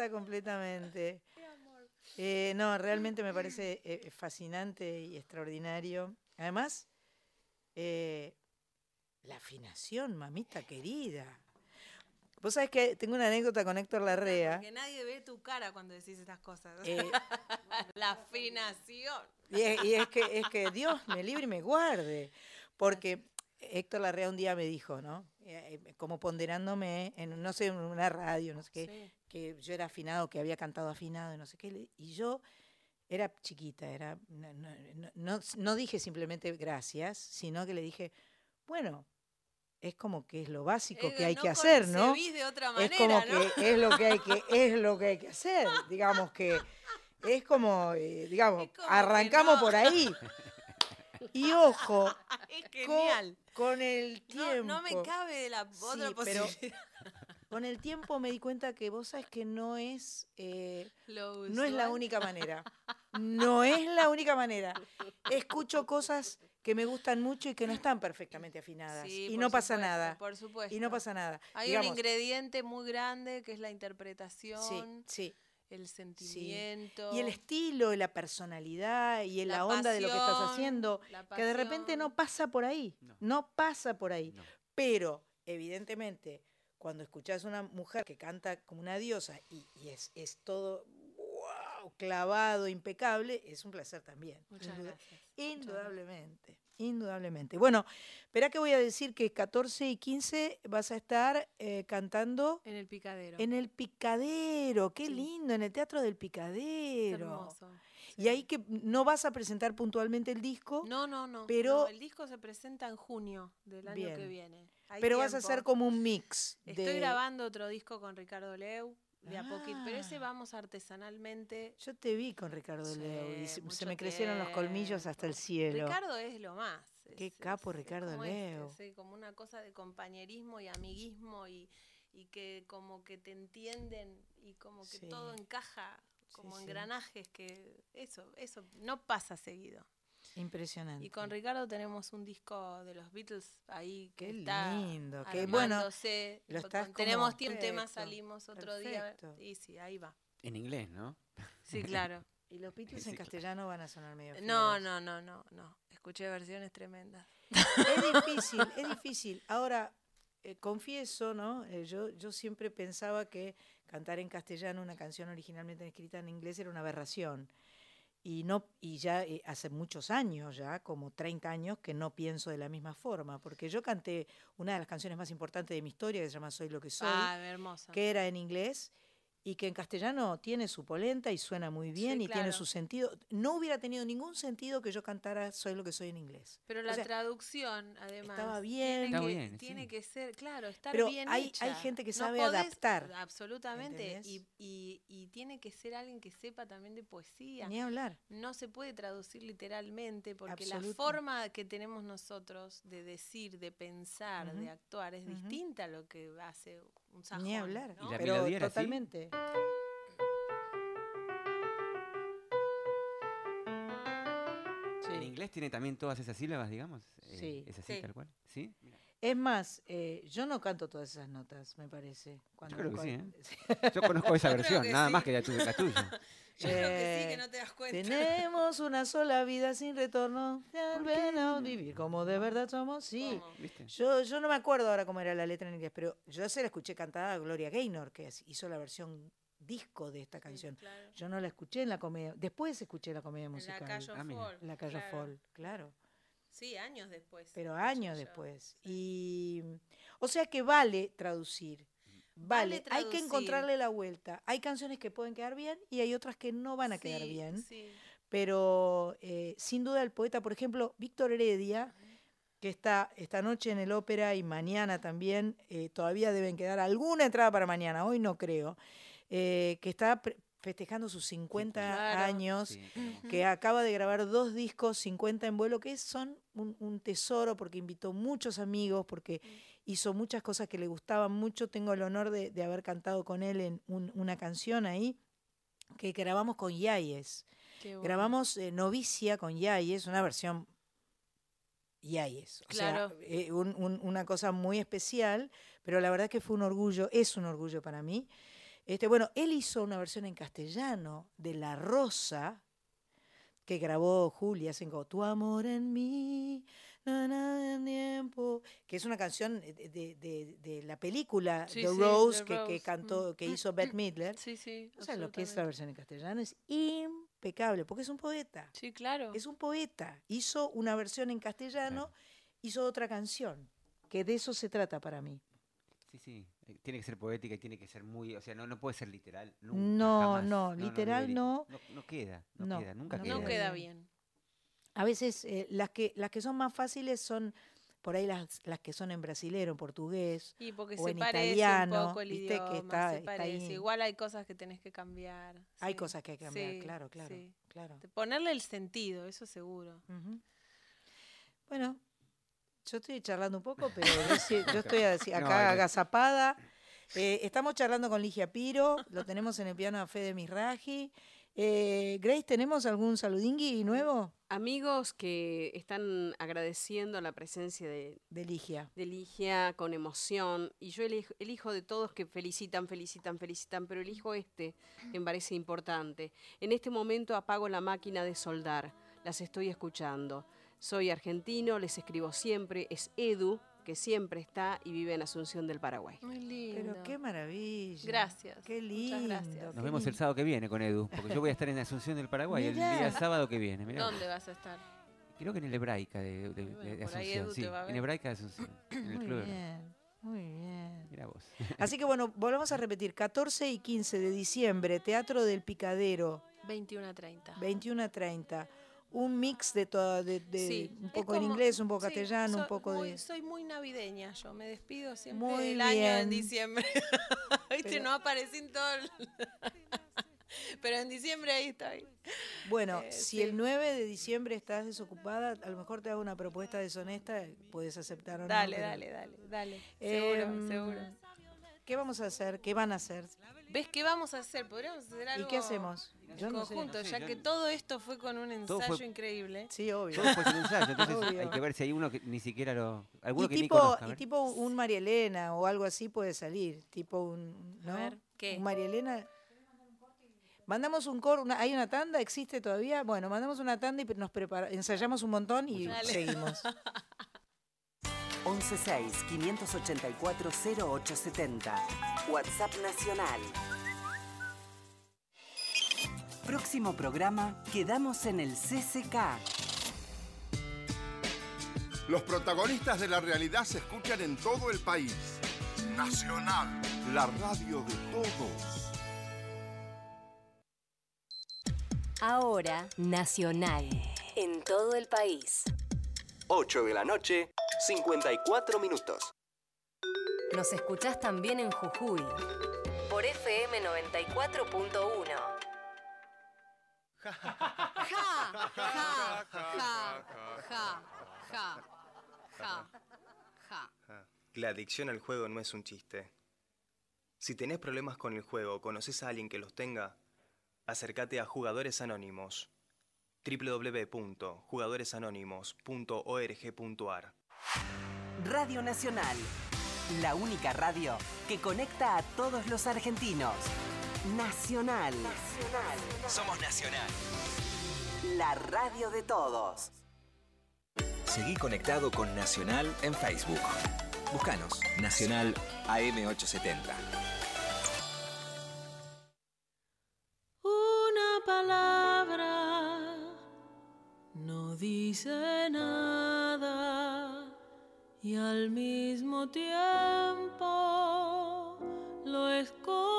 encanta completamente. Eh, no, realmente me parece eh, fascinante y extraordinario. Además, eh, la afinación, mamita querida. Vos sabés que tengo una anécdota con Héctor Larrea. Porque nadie ve tu cara cuando decís estas cosas. Eh, [LAUGHS] la afinación. Y es, y es que, es que Dios me libre y me guarde. Porque Héctor Larrea un día me dijo, ¿no? Eh, eh, como ponderándome en, no sé, en una radio, no sé qué, Sí. Que yo era afinado, que había cantado afinado y no sé qué. Y yo era chiquita, era, no, no- no- no- no dije simplemente gracias, sino que le dije, bueno, es como que es lo básico Eh, que hay que hacer, ¿no? de otra es como que es lo que hay que [LAUGHS] es lo que hay que hacer, digamos que es como, eh, digamos, como arrancamos por ahí. Y ojo, [LAUGHS] Es con, genial. con el tiempo. no me cabe la otra Sí, pero. Con el tiempo me di cuenta que vos sabes que no es eh, no es la usual. única manera. No es la única manera. Escucho cosas que me gustan mucho y que no están perfectamente afinadas. Sí, y no pasa nada. Por supuesto. Y no pasa nada. Hay Digamos, un ingrediente muy grande que es la interpretación, sí. el Sí. sentimiento. Y el estilo, y la personalidad y la, La onda de lo que estás haciendo, que de repente no pasa por ahí, no, pasa por ahí. Pero, evidentemente, cuando escuchás una mujer que canta como una diosa y, y es, es todo wow, clavado, impecable, es un placer también. Muchas gracias. Indudablemente, indudablemente. Bueno, espera que voy a decir que 14 y 15 vas a estar eh, cantando En el picadero. en el Picadero, qué lindo, en el Teatro del Picadero. hermoso, Y ahí que no vas a presentar puntualmente el disco, No, no, no. Pero- no, el disco se presenta en junio del año que viene. Hay pero vas a hacer como un mix. Estoy de- grabando otro disco con Ricardo Leu, de a poquito, pero ese Ah. vamos artesanalmente. Yo te vi con Ricardo Leo y se, me crecieron los colmillos hasta el cielo. Ricardo es lo más. Qué es- capo es- es Ricardo como Leo. este, sí, como una cosa de compañerismo y amiguismo y, y que como que te entienden y como que Sí. todo encaja como sí. engranajes que eso, eso no pasa seguido. Impresionante. Y con Ricardo tenemos un disco de los Beatles ahí que Qué está lindo, qué bueno. Lo estás tenemos tiempo, un tema, Perfecto, salimos otro día. perfecto. Y sí, ahí va. En inglés, ¿no? Sí, claro. [LAUGHS] Y los Beatles en Sí, claro. castellano van a sonar medio No, feos. no, no, no, no. Escuché versiones tremendas. Es difícil, es difícil. Ahora, eh, confieso, ¿no? Eh, yo, yo siempre pensaba que cantar en castellano una canción originalmente escrita en inglés era una aberración. Y, no, y ya eh, hace muchos años, ya como 30 años, que no pienso de la misma forma, porque yo canté una de las canciones más importantes de mi historia, que se llama Soy lo que soy, Ah, hermosa. que era en inglés y que en castellano tiene su polenta y suena muy bien Sí, y tiene su sentido. No hubiera tenido ningún sentido que yo cantara Soy lo que soy en inglés. Pero O la sea, traducción, además. estaba bien. Tiene, Está que, bien, tiene sí. que ser, claro, estar Pero bien hay- hecha. hay gente que No sabe podés- adaptar, Absolutamente. Y, y, y tiene que ser alguien que sepa también de poesía. Ni hablar. No se puede traducir literalmente porque la forma que tenemos nosotros de decir, de pensar, de actuar es distinta a lo que hace un sajón. Ni hablar. ¿no? ¿Y la Pero melodía era así? totalmente. ¿En inglés tiene también todas esas sílabas, digamos? Eh, Sí. ¿Es así Sí. tal cual? ¿Sí? Mira. Es más, eh, yo no canto todas esas notas, me parece. Cuando- creo que sí, [LAUGHS] cuando- Yo conozco esa Yo creo versión, nada sí. más que la tuya. La tuya. [LAUGHS] Yo creo que sí, Eh, que no te das cuenta. Tenemos una sola vida sin retorno. Tal vez no vivir como de verdad somos. Sí. Yo, yo no me acuerdo ahora cómo era la letra en inglés, pero yo se la escuché cantada a Gloria Gaynor, que hizo la versión disco de esta canción. claro. Yo no la escuché en la comedia. Después escuché la comedia En la musical. Cayo Ah, La Cayo claro. Folk, claro. Sí, años después. Pero años después. Y o sea que vale traducir. Vale, Vale hay que encontrarle la vuelta. Hay canciones que pueden quedar bien y hay otras que no van a quedar bien. sí. Pero eh, sin duda el poeta, por ejemplo, Víctor Heredia, que está esta noche en el ópera y mañana también, eh, todavía deben quedar alguna entrada para mañana, hoy no creo, eh, que está pre- festejando sus 50 Claro. años, Sí, que acaba de grabar dos discos, 50 en vuelo, que son un, un tesoro porque invitó muchos amigos, porque hizo muchas cosas que le gustaban mucho. Tengo el honor de, de haber cantado con él en un- una canción ahí que grabamos con Yayes. Bueno. Grabamos eh, Novicia con Yayes, una versión Yayes. O Claro. sea, eh, un- un- una cosa muy especial, pero la verdad que fue un orgullo, es un orgullo para mí. Este, bueno, él hizo una versión en castellano de La Rosa, que grabó Julia, hacen como Tu amor en mí, na, na, en tiempo, que es una canción de, de- de- de la película Sí, The sí, Rose, The que, que cantó, que Mm. hizo Bette Midler. Sí, sí. O sea, lo que es la versión en castellano es impecable, porque es un poeta. Sí, claro. Es un poeta. Hizo una versión en castellano, hizo otra canción, que de eso se trata para mí. Sí, sí. Eh, Tiene que ser poética y tiene que ser muy. O sea, no, no puede ser literal. nunca, No, jamás. no, literal no. no. no queda, no, No, queda, nunca no queda. No queda bien. A veces eh, las, que, las que son más fáciles son por ahí las, las que son en brasilero, en portugués Y porque o se en parece italiano. un poco el viste idioma, que está, se está parece. ahí. Igual hay cosas que tenés que cambiar. Hay cosas que hay que cambiar, Sí, claro, claro, sí. claro. Ponerle el sentido, eso seguro. Bueno, yo estoy charlando un poco, pero [LAUGHS] yo, estoy así, No, acá no. agazapada. Eh, estamos charlando con Ligia Piro, lo tenemos en el piano a Fede Misraji. Eh, Grace, ¿tenemos algún saludingui nuevo? Amigos que están agradeciendo la presencia de, De Ligia. de Ligia con emoción. Y yo elijo, elijo de todos que felicitan, felicitan, felicitan, pero elijo este que me parece importante. En este momento apago la máquina de soldar. Las estoy escuchando. Soy argentino, les escribo siempre. Es Edu, que siempre está y vive en Asunción del Paraguay. Muy lindo. Pero qué maravilla. Gracias. Qué Muchas lindo. gracias. Nos vemos el sábado que viene con Edu, porque yo voy a estar en Asunción del Paraguay el día sábado que viene. mirá. ¿Dónde vas a estar? Creo que en el Hebraica de, Bueno, Asunción. Sí, en. Hebraica de Asunción. En el Muy club. bien, muy bien. Mira vos. [LAUGHS] Así que bueno, volvemos a repetir, 14 y 15 de diciembre, Teatro del Picadero, 21 a 30. 21 a 30. Un mix de todo, de, de Sí, un poco en inglés, un poco sí, castellano, un poco muy- de... Soy muy navideña, yo me despido siempre Muy del año bien. en diciembre. [LAUGHS] Viste, Pero- no aparecí en todo el- [LAUGHS] Pero en diciembre ahí estoy. Bueno, Eh, si sí. el 9 de diciembre estás desocupada, a lo mejor te hago una propuesta deshonesta, puedes aceptar o no. Dale, dale, dale, dale. Seguro, Em, seguro. ¿Qué vamos a hacer? ¿Qué van a hacer? ¿Ves qué vamos a hacer? Podríamos hacer algo qué hacemos? Yo no sé. conjunto, No sé, ya yo que todo esto fue con un Todo ensayo fue- increíble. Sí, obvio. Todo fue sin ensayo, entonces [LAUGHS] Obvio. hay que ver si hay uno que ni siquiera lo. Alguno Y que ni tipo, conozca. a y tipo un María Elena o algo así puede salir. Tipo un. ¿no? A ver, ¿qué? Un María Elena. Mandamos un coro, una- ¿hay una tanda? ¿Existe todavía? Bueno, mandamos una tanda y nos prepara, ensayamos un montón y Dale. seguimos. [LAUGHS] 116-584-0870. WhatsApp Nacional. Próximo programa, quedamos en el CCK. Los protagonistas de la realidad se escuchan en todo el país. Nacional, la radio de todos. Ahora, Nacional. En todo el país. 8 de la noche, 54 minutos. Nos escuchás también en Jujuy. Por FM 94.1. Ja, ja, ja, ja, ja, ja, ja. La adicción al juego no es un chiste. Si tenés problemas con el juego o conoces a alguien que los tenga, acércate a Jugadores Anónimos. www.jugadoresanónimos.org.ar Radio Nacional. La única radio que conecta a todos los argentinos. Nacional. Somos Nacional. La radio de todos. Seguí conectado con Nacional en Facebook. Búscanos, Nacional AM870. Una palabra no dice nada y al mismo tiempo lo esconde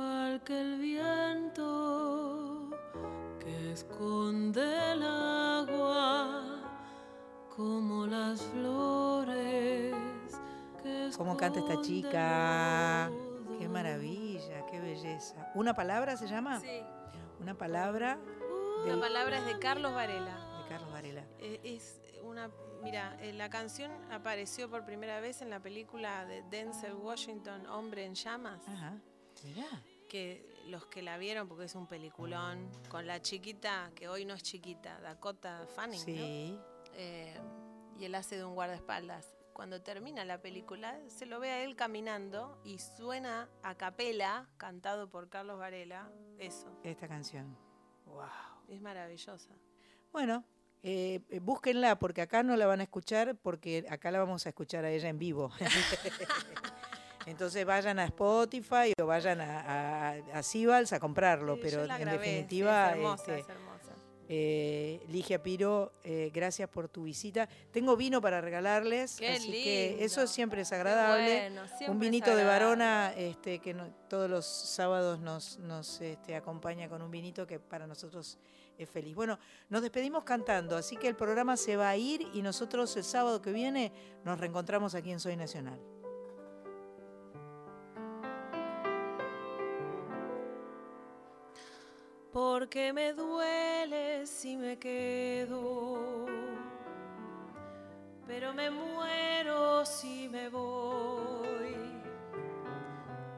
igual que el viento que esconde el agua, como las flores que ¿Cómo canta esta chica? Qué maravilla, qué belleza. ¿Una palabra se llama? Sí. Una palabra La del- palabra es de Carlos Varela. de Carlos Varela. Eh, Es una, mira, eh, la canción apareció por primera vez en la película de Denzel Washington, Hombre en Llamas. Ajá, mirá. Que los que la vieron, porque es un peliculón, con la chiquita, que hoy no es chiquita, Dakota Fanning, ¿no? Sí. Eh, y él hace de un guardaespaldas. cuando termina la película, se lo ve a él caminando y suena a capela, cantado por Carlos Varela, eso. Esta canción. Es maravillosa. Bueno, eh, búsquenla porque acá no la van a escuchar porque acá la vamos a escuchar a ella en vivo. [LAUGHS] Entonces vayan a Spotify o vayan a, a, a Sibals a comprarlo, Sí, pero en grabé, sí, definitiva, es hermosa, este, es hermosa. eh, Ligia Piro, eh, gracias por tu visita. Tengo vino para regalarles, Qué así que lindo, eso siempre es agradable. bueno, siempre un vinito de varona este, que no- todos los sábados nos, nos este, acompaña con un vinito que para nosotros es feliz. Bueno, nos despedimos cantando, así que el programa se va a ir y nosotros el sábado que viene nos reencontramos aquí en Soy Nacional. Porque me duele si me quedo, pero me muero si me voy.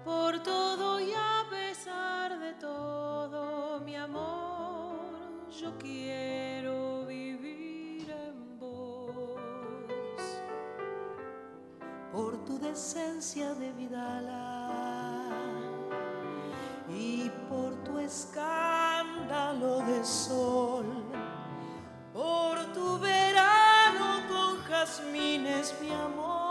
Por todo y a pesar de todo, mi amor, yo quiero vivir en vos. Por tu decencia de Vidala y por tu escándalo de sol, por tu verano con jazmines, mi amor,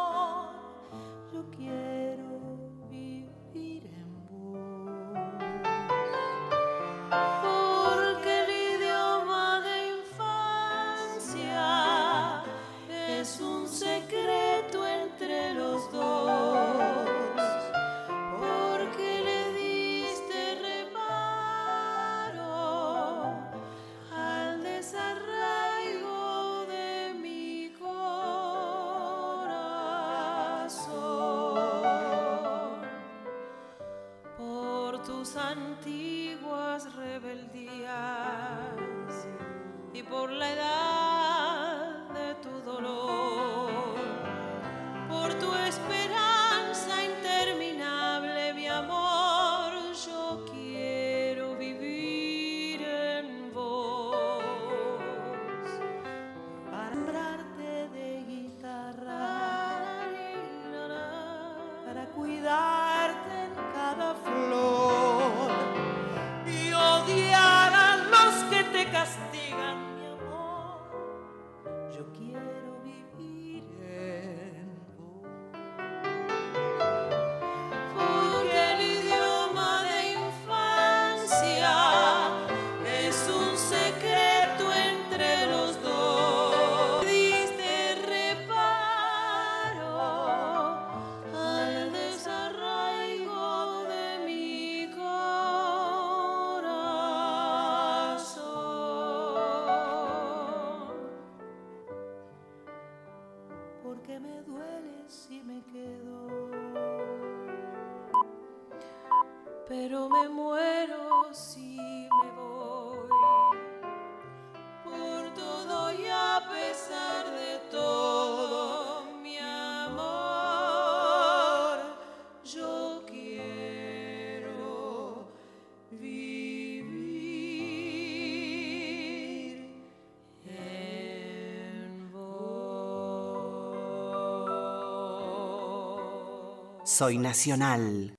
Soy Nacional.